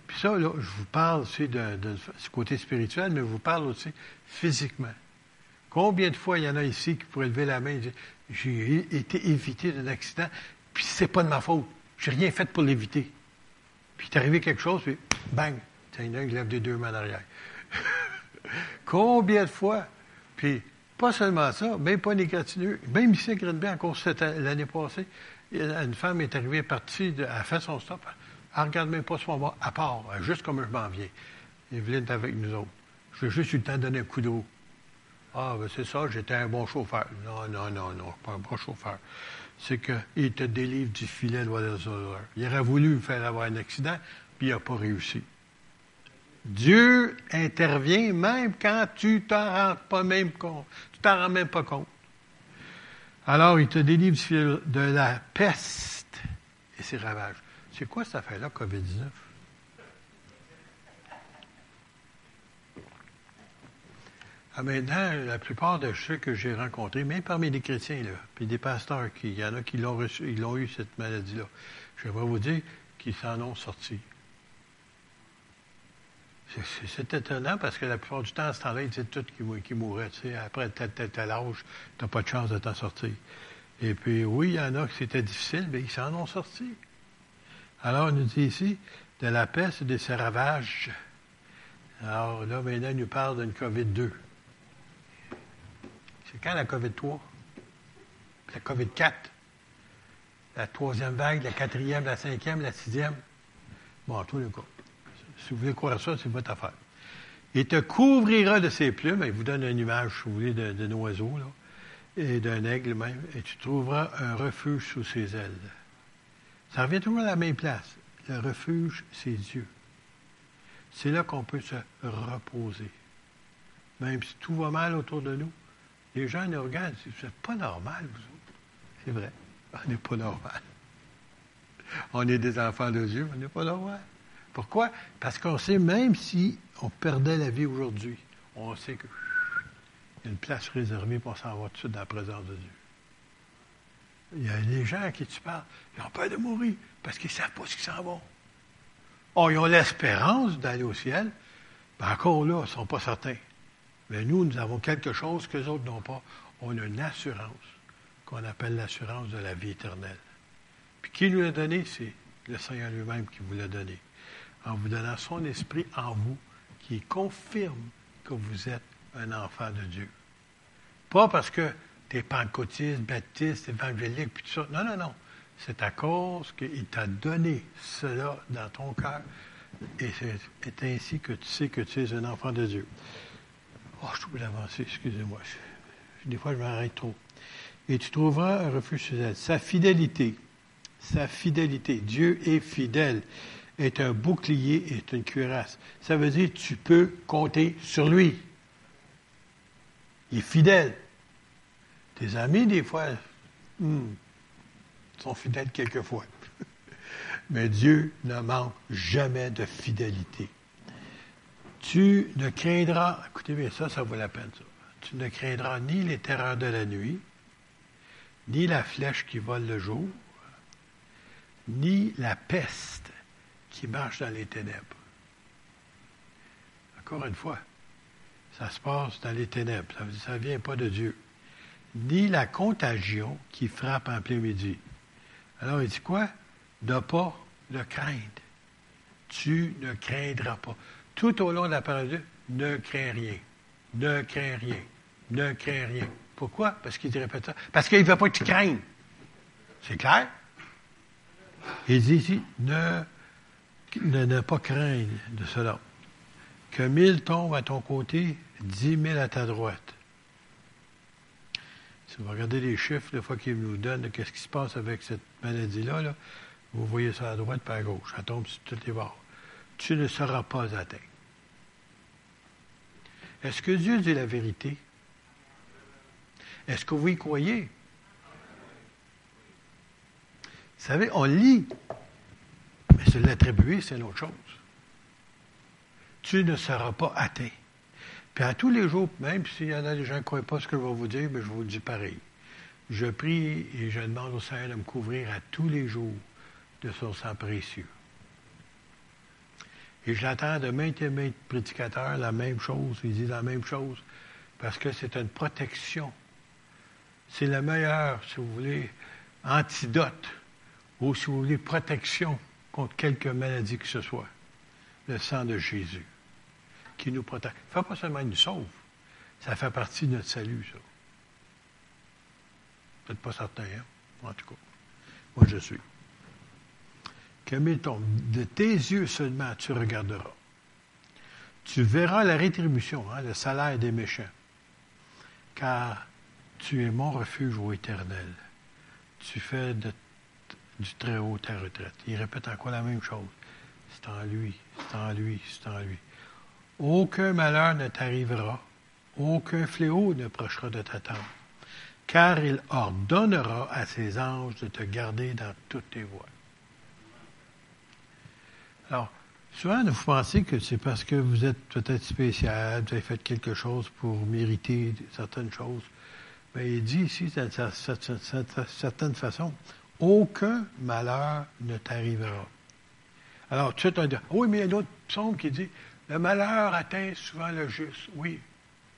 Puis ça, là, je vous parle aussi de, ce côté spirituel, mais je vous parle aussi physiquement. Combien de fois il y en a ici qui pourraient lever la main et dire J'ai été évité d'un accident, puis c'est pas de ma faute. J'ai rien fait pour l'éviter. Puis il est arrivé quelque chose, puis bang, il y en a un qui lève des deux mains derrière. Combien de fois? Puis pas seulement ça, même pas négatif. Même ici à Greenby, encore l'année passée, une femme est arrivée, partie, elle a fait son stop. Elle regarde même pas son moment, à part, juste comme je m'en viens. Evelyne est avec nous autres. Je veux juste eu le temps de donner un coup d'eau. Ah, ben c'est ça, j'étais un bon chauffeur. Non, non, non, non, pas un bon chauffeur. C'est qu'il te délivre du filet de l'oiseau. Il aurait voulu me faire avoir un accident, puis il n'a pas réussi. Dieu intervient même quand tu t'en rends pas même compte. Tu t'en rends même pas compte. Alors, il te délivre de la peste et ses ravages. C'est quoi cette affaire-là, COVID-19? Ah, maintenant, la plupart de ceux que j'ai rencontrés, même parmi les chrétiens, puis des pasteurs, il y en a qui l'ont eu cette maladie-là. Je vais vous dire qu'ils s'en ont sorti. C'est étonnant parce que la plupart du temps, à ce temps-là, tout qui mouraient. Tu sais, après tel, tel, tel âge, tu n'as pas de chance de t'en sortir. Et puis, oui, il y en a qui c'était difficile, mais ils s'en ont sorti. Alors, on nous dit ici de la peste et de ses ravages. Alors là, maintenant, il nous parle d'une COVID-2. C'est quand la COVID-3? La COVID-4? La troisième vague, la quatrième, la cinquième, la sixième? Bon, en tous les cas. Si vous voulez croire ça, c'est votre affaire. Il te couvrira de ses plumes, il vous donne une image, si vous voulez, d'un oiseau, et d'un aigle même, et tu trouveras un refuge sous ses ailes. Ça revient toujours à la même place. Le refuge, c'est Dieu. C'est là qu'on peut se reposer. Même si tout va mal autour de nous, les gens nous regardent, vous n'êtes pas normal, vous autres. C'est vrai, on n'est pas normal. On est des enfants de Dieu, on n'est pas normal. Pourquoi? Parce qu'on sait, même si on perdait la vie aujourd'hui, on sait qu'il y a une place réservée pour s'en va tout de dans la présence de Dieu. Il y a des gens à qui tu parles, ils ont peur de mourir parce qu'ils ne savent pas ce qu'ils s'en vont. Oh, ils ont l'espérance d'aller au ciel, mais encore là, ils ne sont pas certains. Mais nous, nous avons quelque chose que les autres n'ont pas. On a une assurance qu'on appelle l'assurance de la vie éternelle. Puis qui nous l'a donné? C'est le Seigneur lui-même qui vous l'a donné. En vous donnant son esprit en vous, qui confirme que vous êtes un enfant de Dieu. Pas parce que tu es pentecôtiste, baptiste, évangélique, puis tout ça. Non, non, non. C'est à cause qu'il t'a donné cela dans ton cœur. Et c'est ainsi que tu sais que tu es un enfant de Dieu. Oh, je trouve d'avancer, excusez-moi. Des fois, je m'arrête trop. Et tu trouveras un refuge chez elle. Sa fidélité, sa fidélité, Dieu est fidèle, est un bouclier, est une cuirasse. Ça veut dire que tu peux compter sur lui. Il est fidèle. Tes amis, des fois, hmm, sont fidèles quelquefois. Mais Dieu ne manque jamais de fidélité. Tu ne craindras, écoutez bien ça, ça vaut la peine, ça. Tu ne craindras ni les terreurs de la nuit, ni la flèche qui vole le jour, ni la peste qui marche dans les ténèbres. Encore une fois, ça se passe dans les ténèbres, ça ne vient pas de Dieu. Ni la contagion qui frappe en plein midi. Alors, il dit quoi? Ne pas le craindre. Tu ne craindras pas. Tout au long de la parole de Dieu, ne crains rien. Ne crains rien. Ne crains rien. Pourquoi? Parce qu'il te répète ça. Parce qu'il ne veut pas que tu craignes. C'est clair? Il dit ici, ne, ne, pas craindre de cela. Que mille tombent à ton côté, dix mille à ta droite. Si vous regardez les chiffres, des fois qu'ils nous donnent, qu'est-ce qui se passe avec cette maladie-là, là, vous voyez ça à droite et à gauche. Ça tombe sur toutes les bords. Tu ne seras pas atteint. Est-ce que Dieu dit la vérité? Est-ce que vous y croyez? Vous savez, on lit, mais se l'attribuer, c'est une autre chose. Tu ne seras pas atteint. Puis à tous les jours, même s'il y en a des gens qui ne croient pas ce que je vais vous dire, mais je vous le dis pareil. Je prie et je demande au Seigneur de me couvrir à tous les jours de son sang précieux. Et j'attends de maintes et maintes prédicateurs la même chose, ils disent la même chose, parce que c'est une protection. C'est la meilleure, si vous voulez, antidote, ou si vous voulez, protection contre quelque maladie que ce soit. Le sang de Jésus qui nous protège. Fait pas seulement nous sauve, ça fait partie de notre salut, ça. Peut-être pas certain, hein? En tout cas. Moi, je suis. Que de tes yeux seulement tu regarderas. Tu verras la rétribution, hein, le salaire des méchants. Car tu es mon refuge, ô éternel. Tu fais du très haut ta retraite. Il répète encore la même chose. C'est en lui, c'est en lui, c'est en lui. Aucun malheur ne t'arrivera, aucun fléau ne prochera de ta tente, car il ordonnera à ses anges de te garder dans toutes tes voies. Alors, souvent, vous pensez que c'est parce que vous êtes peut-être spécial, vous avez fait quelque chose pour mériter certaines choses. Mais il dit ici, d'une certaine façon, aucun malheur ne t'arrivera. Alors, tu sais, on dit, oui, mais il y a un autre psaume qui dit, le malheur atteint souvent le juste. Oui,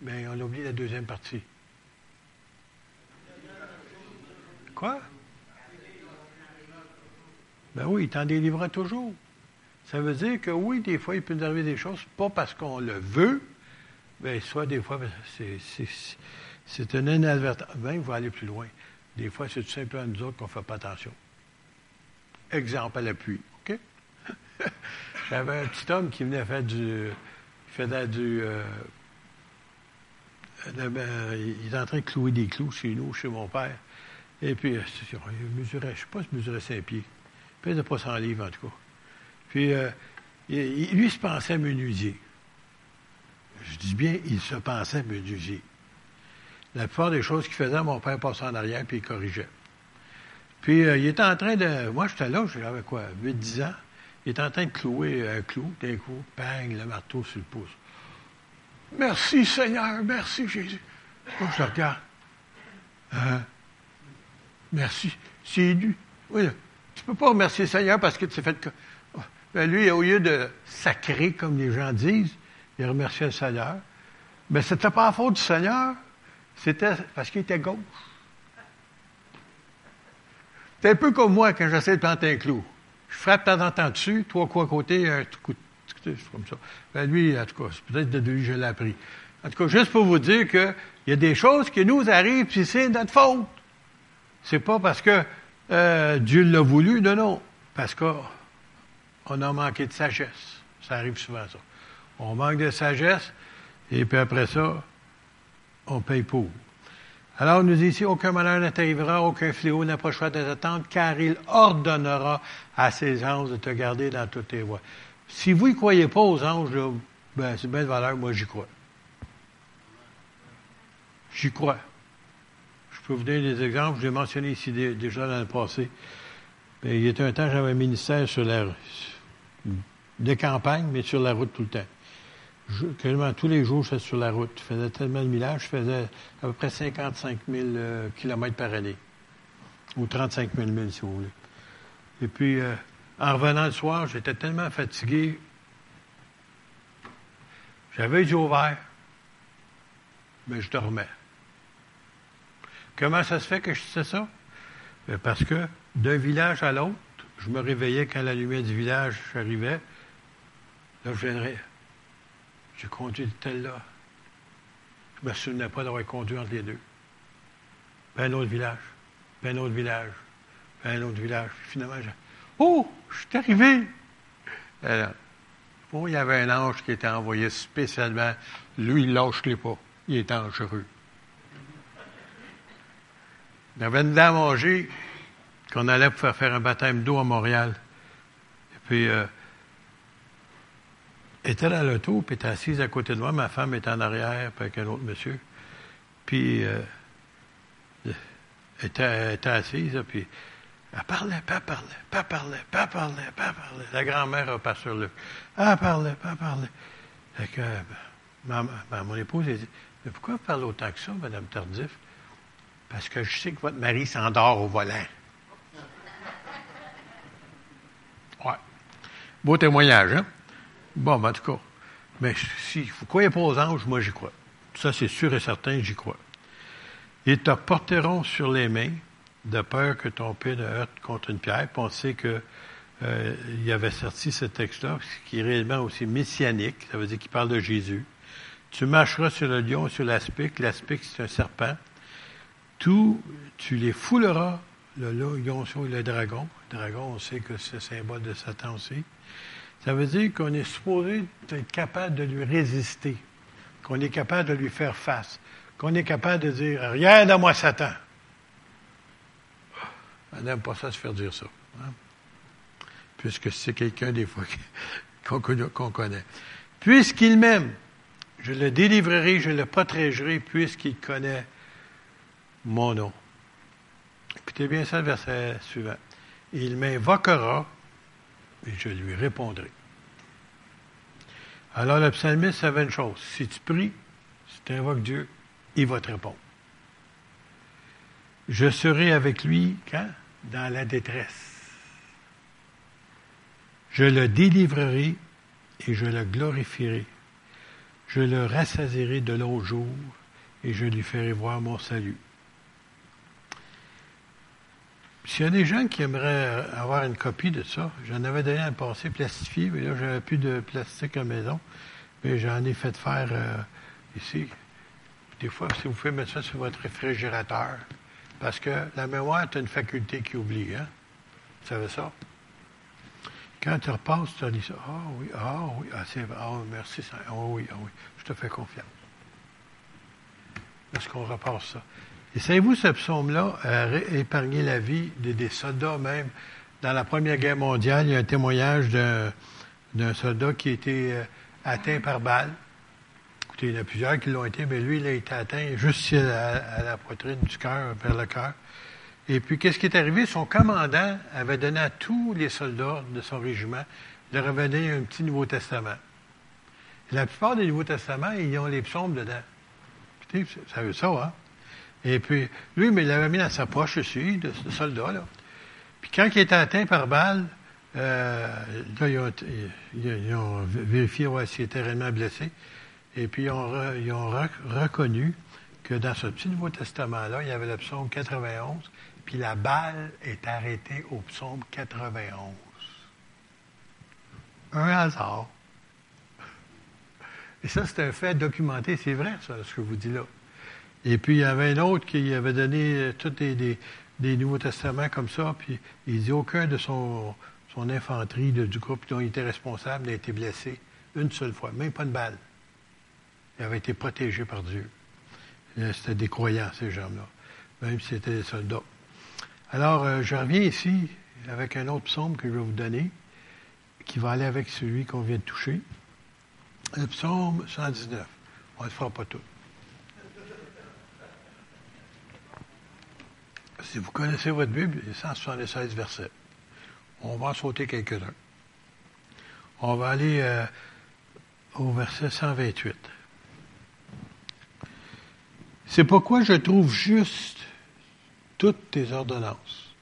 mais on oublie la deuxième partie. Quoi? Ben oui, il t'en délivrera toujours. Ça veut dire que oui, des fois, il peut nous arriver des choses, pas parce qu'on le veut, mais soit des fois, c'est un inadvertance. Ben, il va aller plus loin. Des fois, c'est tout simplement nous autres qu'on ne fait pas attention. Exemple à l'appui, OK? J'avais un petit homme qui venait faire du. Il faisait du. Euh, il est en train de clouer des clous chez nous, chez mon père. Et puis, il mesurait, je ne sais pas il mesurait 5 pieds. Il faisait pas 100 livres, en tout cas. Puis, euh, lui, il se pensait menuisier. Je dis bien, il se pensait menuisier. La plupart des choses qu'il faisait, mon père passait en arrière, puis il corrigeait. Puis, euh, il était en train de. Moi, j'étais là, j'avais quoi, 8-10 ans. Il est en train de clouer un clou, d'un coup, bang, le marteau sur le pouce. Merci Seigneur, merci Jésus. Moi, je le regarde. Hein? Merci. C'est lui. Oui, tu ne peux pas remercier Seigneur parce que tu t'es fait. Ben, lui, au lieu de sacrer, comme les gens disent, il remerciait le Seigneur. Mais ce n'était pas la faute du Seigneur, c'était parce qu'il était gauche. C'est un peu comme moi quand j'essaie de planter un clou je frappe de temps en temps dessus, trois coups à côté, un coup comme ça. Ben lui, en tout cas, peut-être de lui, je l'ai appris. En tout cas, juste pour vous dire qu'il y a des choses qui nous arrivent, puis c'est notre faute. C'est pas parce que euh, Dieu l'a voulu, non, non. Parce qu'on a manqué de sagesse. Ça arrive souvent, ça. On manque de sagesse, et puis après ça, on paye pour. Alors, on nous dit ici, aucun malheur ne t'arrivera, aucun fléau n'approchera de ta car il ordonnera à ses anges de te garder dans toutes tes voies. Si vous ne croyez pas aux anges, ben, c'est bien de valeur, moi j'y crois. J'y crois. Je peux vous donner des exemples, je l'ai mentionné ici déjà dans le passé. Ben, il y a un temps, j'avais un ministère sur la de campagne, mais sur la route tout le temps quasiment tous les jours, j'étais sur la route. Je faisais tellement de millages, je faisais à peu près 55 000 euh, kilomètres par année. Ou 35 000 milles, si vous voulez. Et puis, euh, en revenant le soir, j'étais tellement fatigué. J'avais les yeux ouverts, mais je dormais. Comment ça se fait que je sais ça? Ben, parce que d'un village à l'autre, je me réveillais quand la lumière du village arrivait. Là, je viendrais j'ai conduit tel-là. Je ne me souvenais pas d'avoir conduit entre les deux. Ben, un autre village. Ben, un autre village. Ben, un autre village. Puis finalement, j'ai. Oh, je suis arrivé! Alors, il y avait un ange qui était envoyé spécialement. Lui, il lâche les pas. Il est dangereux. Il y avait une dame âgée qu'on allait pour faire un baptême d'eau à Montréal. Et puis, euh, était dans l'auto, puis était assise à côté de moi. Ma femme était en arrière, avec un autre monsieur. Puis, euh, était, était assise, puis elle parlait, pas parlait, pas parlait, pas parlait, pas parlait. La grand-mère a pas sur le. Elle parlait, pas parlait. Fait que, ma, ma- mon épouse, elle dit Mais pourquoi vous parlez autant que ça, Madame Tardif? Parce que je sais que votre mari s'endort au volant. Ouais. Beau témoignage, hein? Bon, ben, en tout cas. Mais si vous croyez pas aux anges, moi j'y crois. Ça, c'est sûr et certain, j'y crois. Ils te porteront sur les mains, de peur que ton pied ne heurte contre une pierre. Puis on sait que euh, il avait sorti ce texte-là, qui est réellement aussi messianique, ça veut dire qu'il parle de Jésus. Tu marcheras sur le lion sur l'aspic. L'aspic, c'est un serpent. Tout, tu les fouleras, le lion le dragon. Le dragon, on sait que c'est le symbole de Satan aussi. Ça veut dire qu'on est supposé être capable de lui résister, qu'on est capable de lui faire face, qu'on est capable de dire Rien à moi, Satan. On n'aime pas ça se faire dire ça. hein? Puisque c'est quelqu'un, des fois, qu'on connaît- qu'on connaît. Puisqu'il m'aime, je le délivrerai, je le protégerai, puisqu'il connaît mon nom. Écoutez bien ça, le verset suivant. Il m'invoquera et je lui répondrai. Alors le psalmiste savait une chose. Si tu pries, si tu invoques Dieu, il va te répondre. Je serai avec lui quand? Dans la détresse. Je le délivrerai et je le glorifierai. Je le rassasierai de l'au jour et je lui ferai voir mon salut. S'il y a des gens qui aimeraient avoir une copie de ça, j'en avais donné un passé plastifié, mais là, j'avais plus de plastique à la maison. Mais j'en ai fait faire euh, ici. Des fois, si vous pouvez mettre ça sur votre réfrigérateur, parce que la mémoire est une faculté qui oublie, hein? Vous savez ça? Quand tu repasses, tu dit ça. Ah oui, ah oui, ah, c'est oui, merci. Ah oui, ah oui, je te fais confiance. Est-ce qu'on repasse ça? Et savez-vous, ce psaume-là a épargné la vie de- des soldats même. Dans la Première Guerre mondiale, il y a un témoignage d'un, soldat qui a été euh, atteint par balle. Écoutez, il y en a plusieurs qui l'ont été, mais lui, il a été atteint juste à, la- à la poitrine du cœur, vers le cœur. Et puis, qu'est-ce qui est arrivé? Son commandant avait donné à tous les soldats de son régiment, avait donné un petit Nouveau Testament. Et la plupart des Nouveaux Testaments, ils ont les psaumes dedans. Écoutez, ça veut ça, hein? Et puis, lui, mais il l'avait mis dans sa poche aussi, de ce soldat-là. Puis quand il était atteint par balle, euh, là, ils ont, vérifié s'il était réellement blessé. Et puis, ils ont, reconnu que dans ce petit Nouveau Testament-là, il y avait le psaume 91, puis la balle est arrêtée au psaume 91. Un hasard. Et ça, c'est un fait documenté. C'est vrai, ça, ce que je vous dis là. Et puis, il y avait un autre qui avait donné euh, tous des, Nouveaux Testaments comme ça, puis il dit aucun de son, infanterie du groupe dont il était responsable n'a été blessé une seule fois, même pas une balle. Il avait été protégé par Dieu. Euh, C'était des croyants, ces gens-là, même si c'était des soldats. Alors, euh, je reviens ici avec un autre psaume que je vais vous donner, qui va aller avec celui qu'on vient de toucher. Le psaume 119. On ne le fera pas tout. Si vous connaissez votre Bible, il y a 176 versets. On va en sauter quelques-uns. On va aller euh, au verset 128. C'est pourquoi je trouve juste toutes tes ordonnances.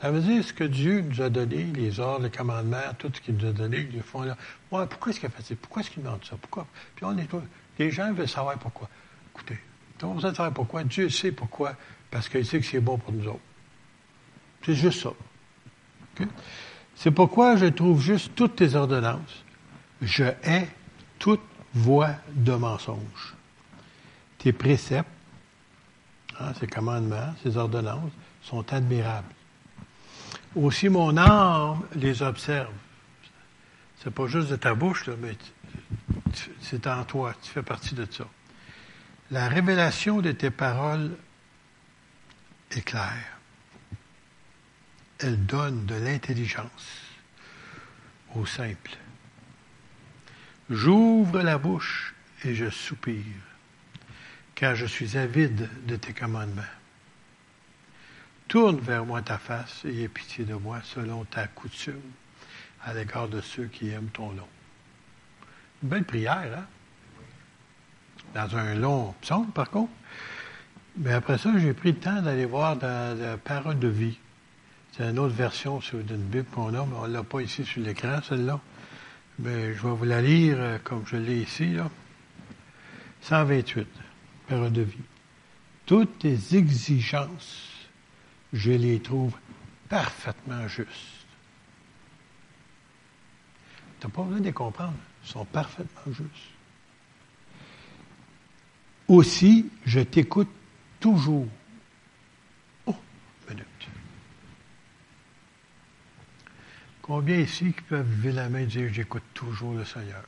Ça veut dire ce que Dieu nous a donné, les ordres, les commandements, tout ce qu'il nous a donné, ils font là. Ouais, pourquoi est-ce qu'il a fait ça? Pourquoi est-ce qu'il demande ça? Pourquoi? Puis on est les gens veulent savoir pourquoi. Écoutez, on de savoir pourquoi. Dieu sait pourquoi, parce qu'il sait que c'est bon pour nous autres. C'est juste ça. C'est pourquoi je trouve juste toutes tes ordonnances. Je hais toute voie de mensonge. Tes préceptes, hein, ces commandements, ces ordonnances, sont admirables. Aussi mon âme les observe. C'est pas juste de ta bouche, là, mais c'est en toi, tu fais partie de ça. La révélation de tes paroles Elle donne de l'intelligence au simple. J'ouvre la bouche et je soupire, car je suis avide de tes commandements. Tourne vers moi ta face et aie pitié de moi selon ta coutume à l'égard de ceux qui aiment ton nom. Une belle prière, hein? Dans un long psaume, par contre. Mais après ça, j'ai pris le temps d'aller voir dans la parole de vie. C'est une autre version d'une Bible qu'on a, mais on ne l'a pas ici sur l'écran, celle-là. Mais je vais vous la lire euh, comme je l'ai ici, là. 128, parole de vie. Toutes tes exigences, je les trouve parfaitement justes. Tu n'as pas besoin de les comprendre. Ils sont parfaitement justes. Aussi, je t'écoute toujours. Oh, minute. Combien ici qui peuvent lever la main et dire J'écoute toujours le Seigneur?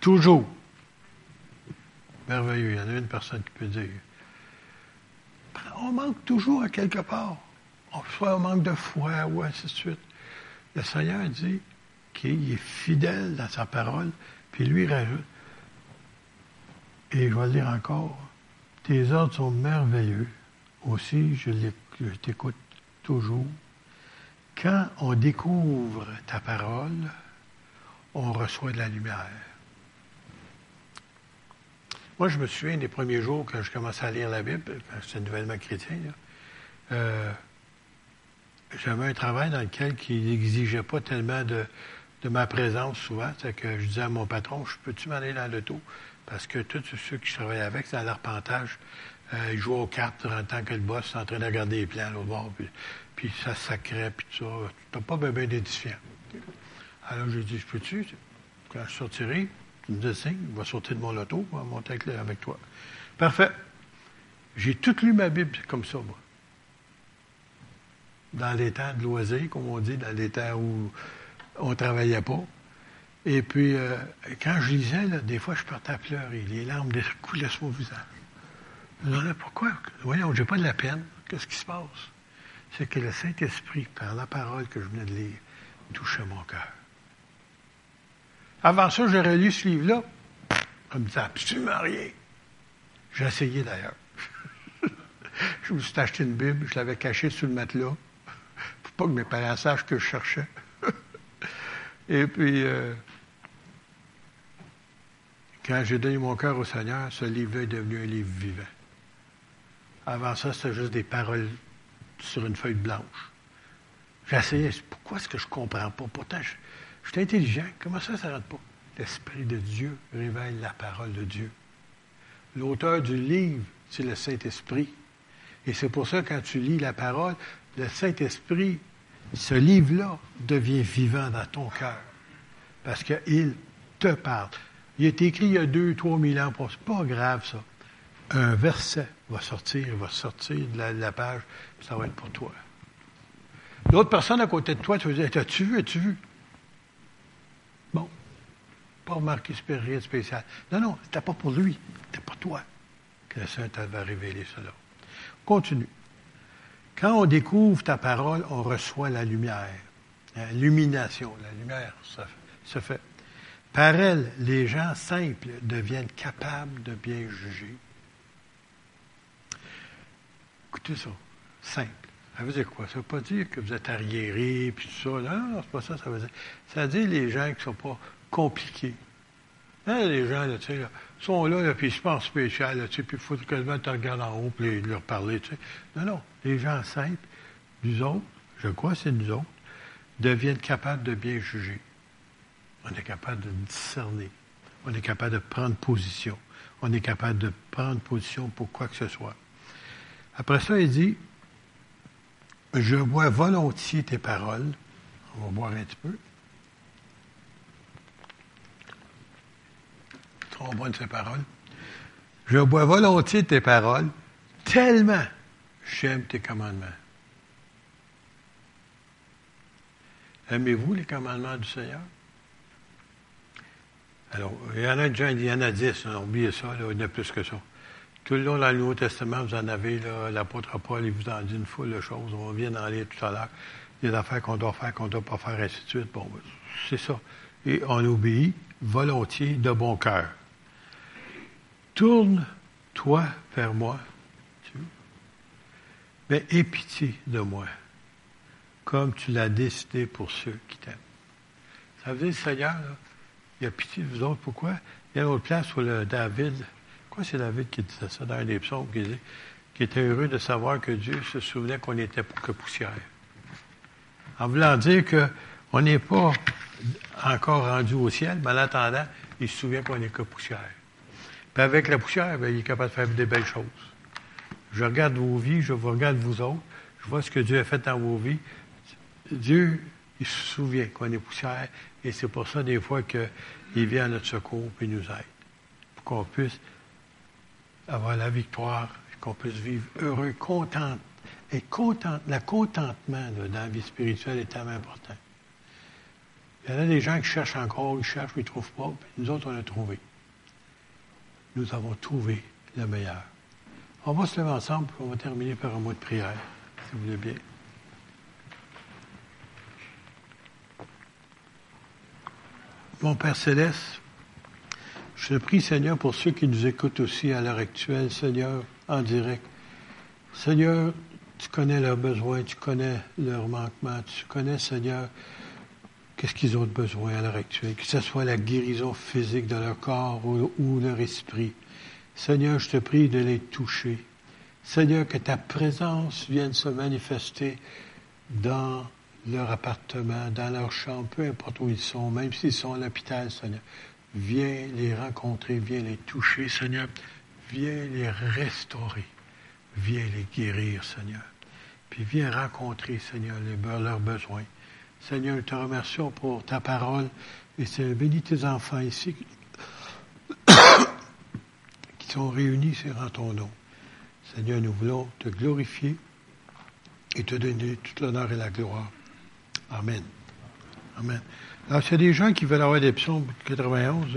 Toujours. Merveilleux. Il y en a une personne qui peut dire On manque toujours à quelque part. Soit on manque de foi, ou ainsi de suite. Le Seigneur dit qu'il est fidèle dans sa parole, puis lui rajoute et je vais le dire encore, tes ordres sont merveilleux. Aussi, je, t'écoute toujours. Quand on découvre ta parole, on reçoit de la lumière. Moi, je me souviens des premiers jours quand je commençais à lire la Bible, quand j'étais nouvellement chrétien, euh, j'avais un travail dans lequel qui n'exigeait pas tellement de, ma présence souvent. C'est que je disais à mon patron, je peux-tu m'aller dans l'auto? Parce que tous ceux qui travaillent avec, c'est dans l'arpentage. Euh, ils jouent aux cartes en tant que le boss en train de regarder les plans à l'autre bord, puis, ça sacrait, puis tout ça. Tu pas bien, bien d'édifiant. Alors, j'ai dit, je peux-tu, quand je sortirai, tu me dis signe, il va sortir de mon loto, il va monter avec, toi. Parfait. J'ai tout lu ma Bible comme ça, moi. Dans les temps de loisirs, comme on dit, dans les temps où on ne travaillait pas. Et puis, euh, quand je lisais, des fois, je partais à pleurer. Les larmes coulaient sur mon visage. Je me disais, pourquoi? Voyons, j'ai pas de la peine. Qu'est-ce qui se passe? C'est que le Saint-Esprit, par la parole que je venais de lire, touchait mon cœur. Avant ça, j'aurais lu ce livre-là. Je me disais absolument rien. J'ai essayé d'ailleurs. je me suis acheté une Bible, je l'avais cachée sous le matelas, pour pas que mes parents sachent que je cherchais. Et puis, euh, quand j'ai donné mon cœur au Seigneur, ce livre est devenu un livre vivant. Avant ça, c'était juste des paroles sur une feuille blanche. J'essayais, pourquoi est-ce que je ne comprends pas? Pourtant, je, suis intelligent. Comment ça, ça ne rentre pas? L'Esprit de Dieu révèle la parole de Dieu. L'auteur du livre, c'est le Saint-Esprit. Et c'est pour ça, quand tu lis la parole, le Saint-Esprit, ce livre-là, devient vivant dans ton cœur. Parce qu'il te parle. Il est écrit il y a deux, trois mille ans. C'est pas grave, ça. Un verset va sortir, va sortir de la, page, ça va être pour toi. L'autre personne à côté de toi, tu vas dire, as-tu vu, as-tu vu? Bon. Pas remarqué rien de spécial. Non, non, c'était pas pour lui. C'était pour toi que le Saint va révéler cela. Continue. Quand on découvre ta parole, on reçoit la lumière. L'illumination, la lumière se fait. Par elle, les gens simples deviennent capables de bien juger. Écoutez ça, simple. Ça veut dire quoi? Ça ne veut pas dire que vous êtes arriéré, puis tout ça. Non, non, c'est pas ça, ça veut dire. Ça veut dire les gens qui ne sont pas compliqués. Hein, les gens, là, tu sais, sont là, là puis ils se pensent spécial, tu sais, puis il faut que tu regardes en haut, puis leur parler, tu sais. Non, non, les gens simples, nous autres, je crois que c'est nous autres, deviennent capables de bien juger. On est capable de discerner. On est capable de prendre position. On est capable de prendre position pour quoi que ce soit. Après ça, il dit, je bois volontiers tes paroles. On va boire un petit peu. Trop bonne ces paroles. Je bois volontiers tes paroles, tellement j'aime tes commandements. Aimez-vous les commandements du Seigneur? Alors, il y en a déjà, il y en a dix, oubliez ça, il y en a plus que ça. Tout le long dans le Nouveau Testament, vous en avez, l'apôtre Paul, il vous en dit une foule de choses. On vient d'en lire tout à l'heure. Des affaires qu'on doit faire, qu'on ne doit pas faire, ainsi de suite. Bon, c'est ça. Et on obéit volontiers de bon cœur. Tourne-toi vers moi, mais aie pitié de moi, comme tu l'as décidé pour ceux qui t'aiment. Ça veut dire, Seigneur, il a pitié de vous autres. Pourquoi? Il y a une autre place où le David, quoi c'est David qui disait ça dans des psaumes, qui, dit, qui était heureux de savoir que Dieu se souvenait qu'on n'était que poussière. En voulant dire qu'on n'est pas encore rendu au ciel, mais en attendant, il se souvient qu'on n'est que poussière. Puis avec la poussière, bien, il est capable de faire des belles choses. Je regarde vos vies, je vous regarde vous autres, je vois ce que Dieu a fait dans vos vies. Dieu, il se souvient qu'on est poussière, et c'est pour ça, des fois, qu'il vient à notre secours et nous aide. Pour qu'on puisse avoir la victoire, qu'on puisse vivre heureux, content. Et content, le contentement dans la vie spirituelle est tellement important. Il y en a des gens qui cherchent encore, ils cherchent, ils ne trouvent pas. Puis nous autres, on a trouvé. Nous avons trouvé le meilleur. On va se lever ensemble, puis on va terminer par un mot de prière, si vous voulez bien. Mon Père céleste, je te prie, Seigneur, pour ceux qui nous écoutent aussi à l'heure actuelle, Seigneur, en direct. Seigneur, tu connais leurs besoins, tu connais leurs manquements, tu connais, Seigneur, qu'est-ce qu'ils ont besoin à l'heure actuelle, que ce soit la guérison physique de leur corps ou, ou leur esprit. Seigneur, je te prie de les toucher. Seigneur, que ta présence vienne se manifester dans leur appartement, dans leur chambre, peu importe où ils sont, même s'ils sont à l'hôpital, Seigneur. Viens les rencontrer, viens les toucher, Seigneur. Viens les restaurer. Viens les guérir, Seigneur. Puis viens rencontrer, Seigneur, leurs besoins. Seigneur, nous te remercions pour ta parole. Et c'est bénis tes enfants ici sont réunis en ton nom. Seigneur, nous voulons te glorifier et te donner toute l'honneur et la gloire. Amen. Amen. Alors, s'il y a des gens qui veulent avoir des psaumes 91,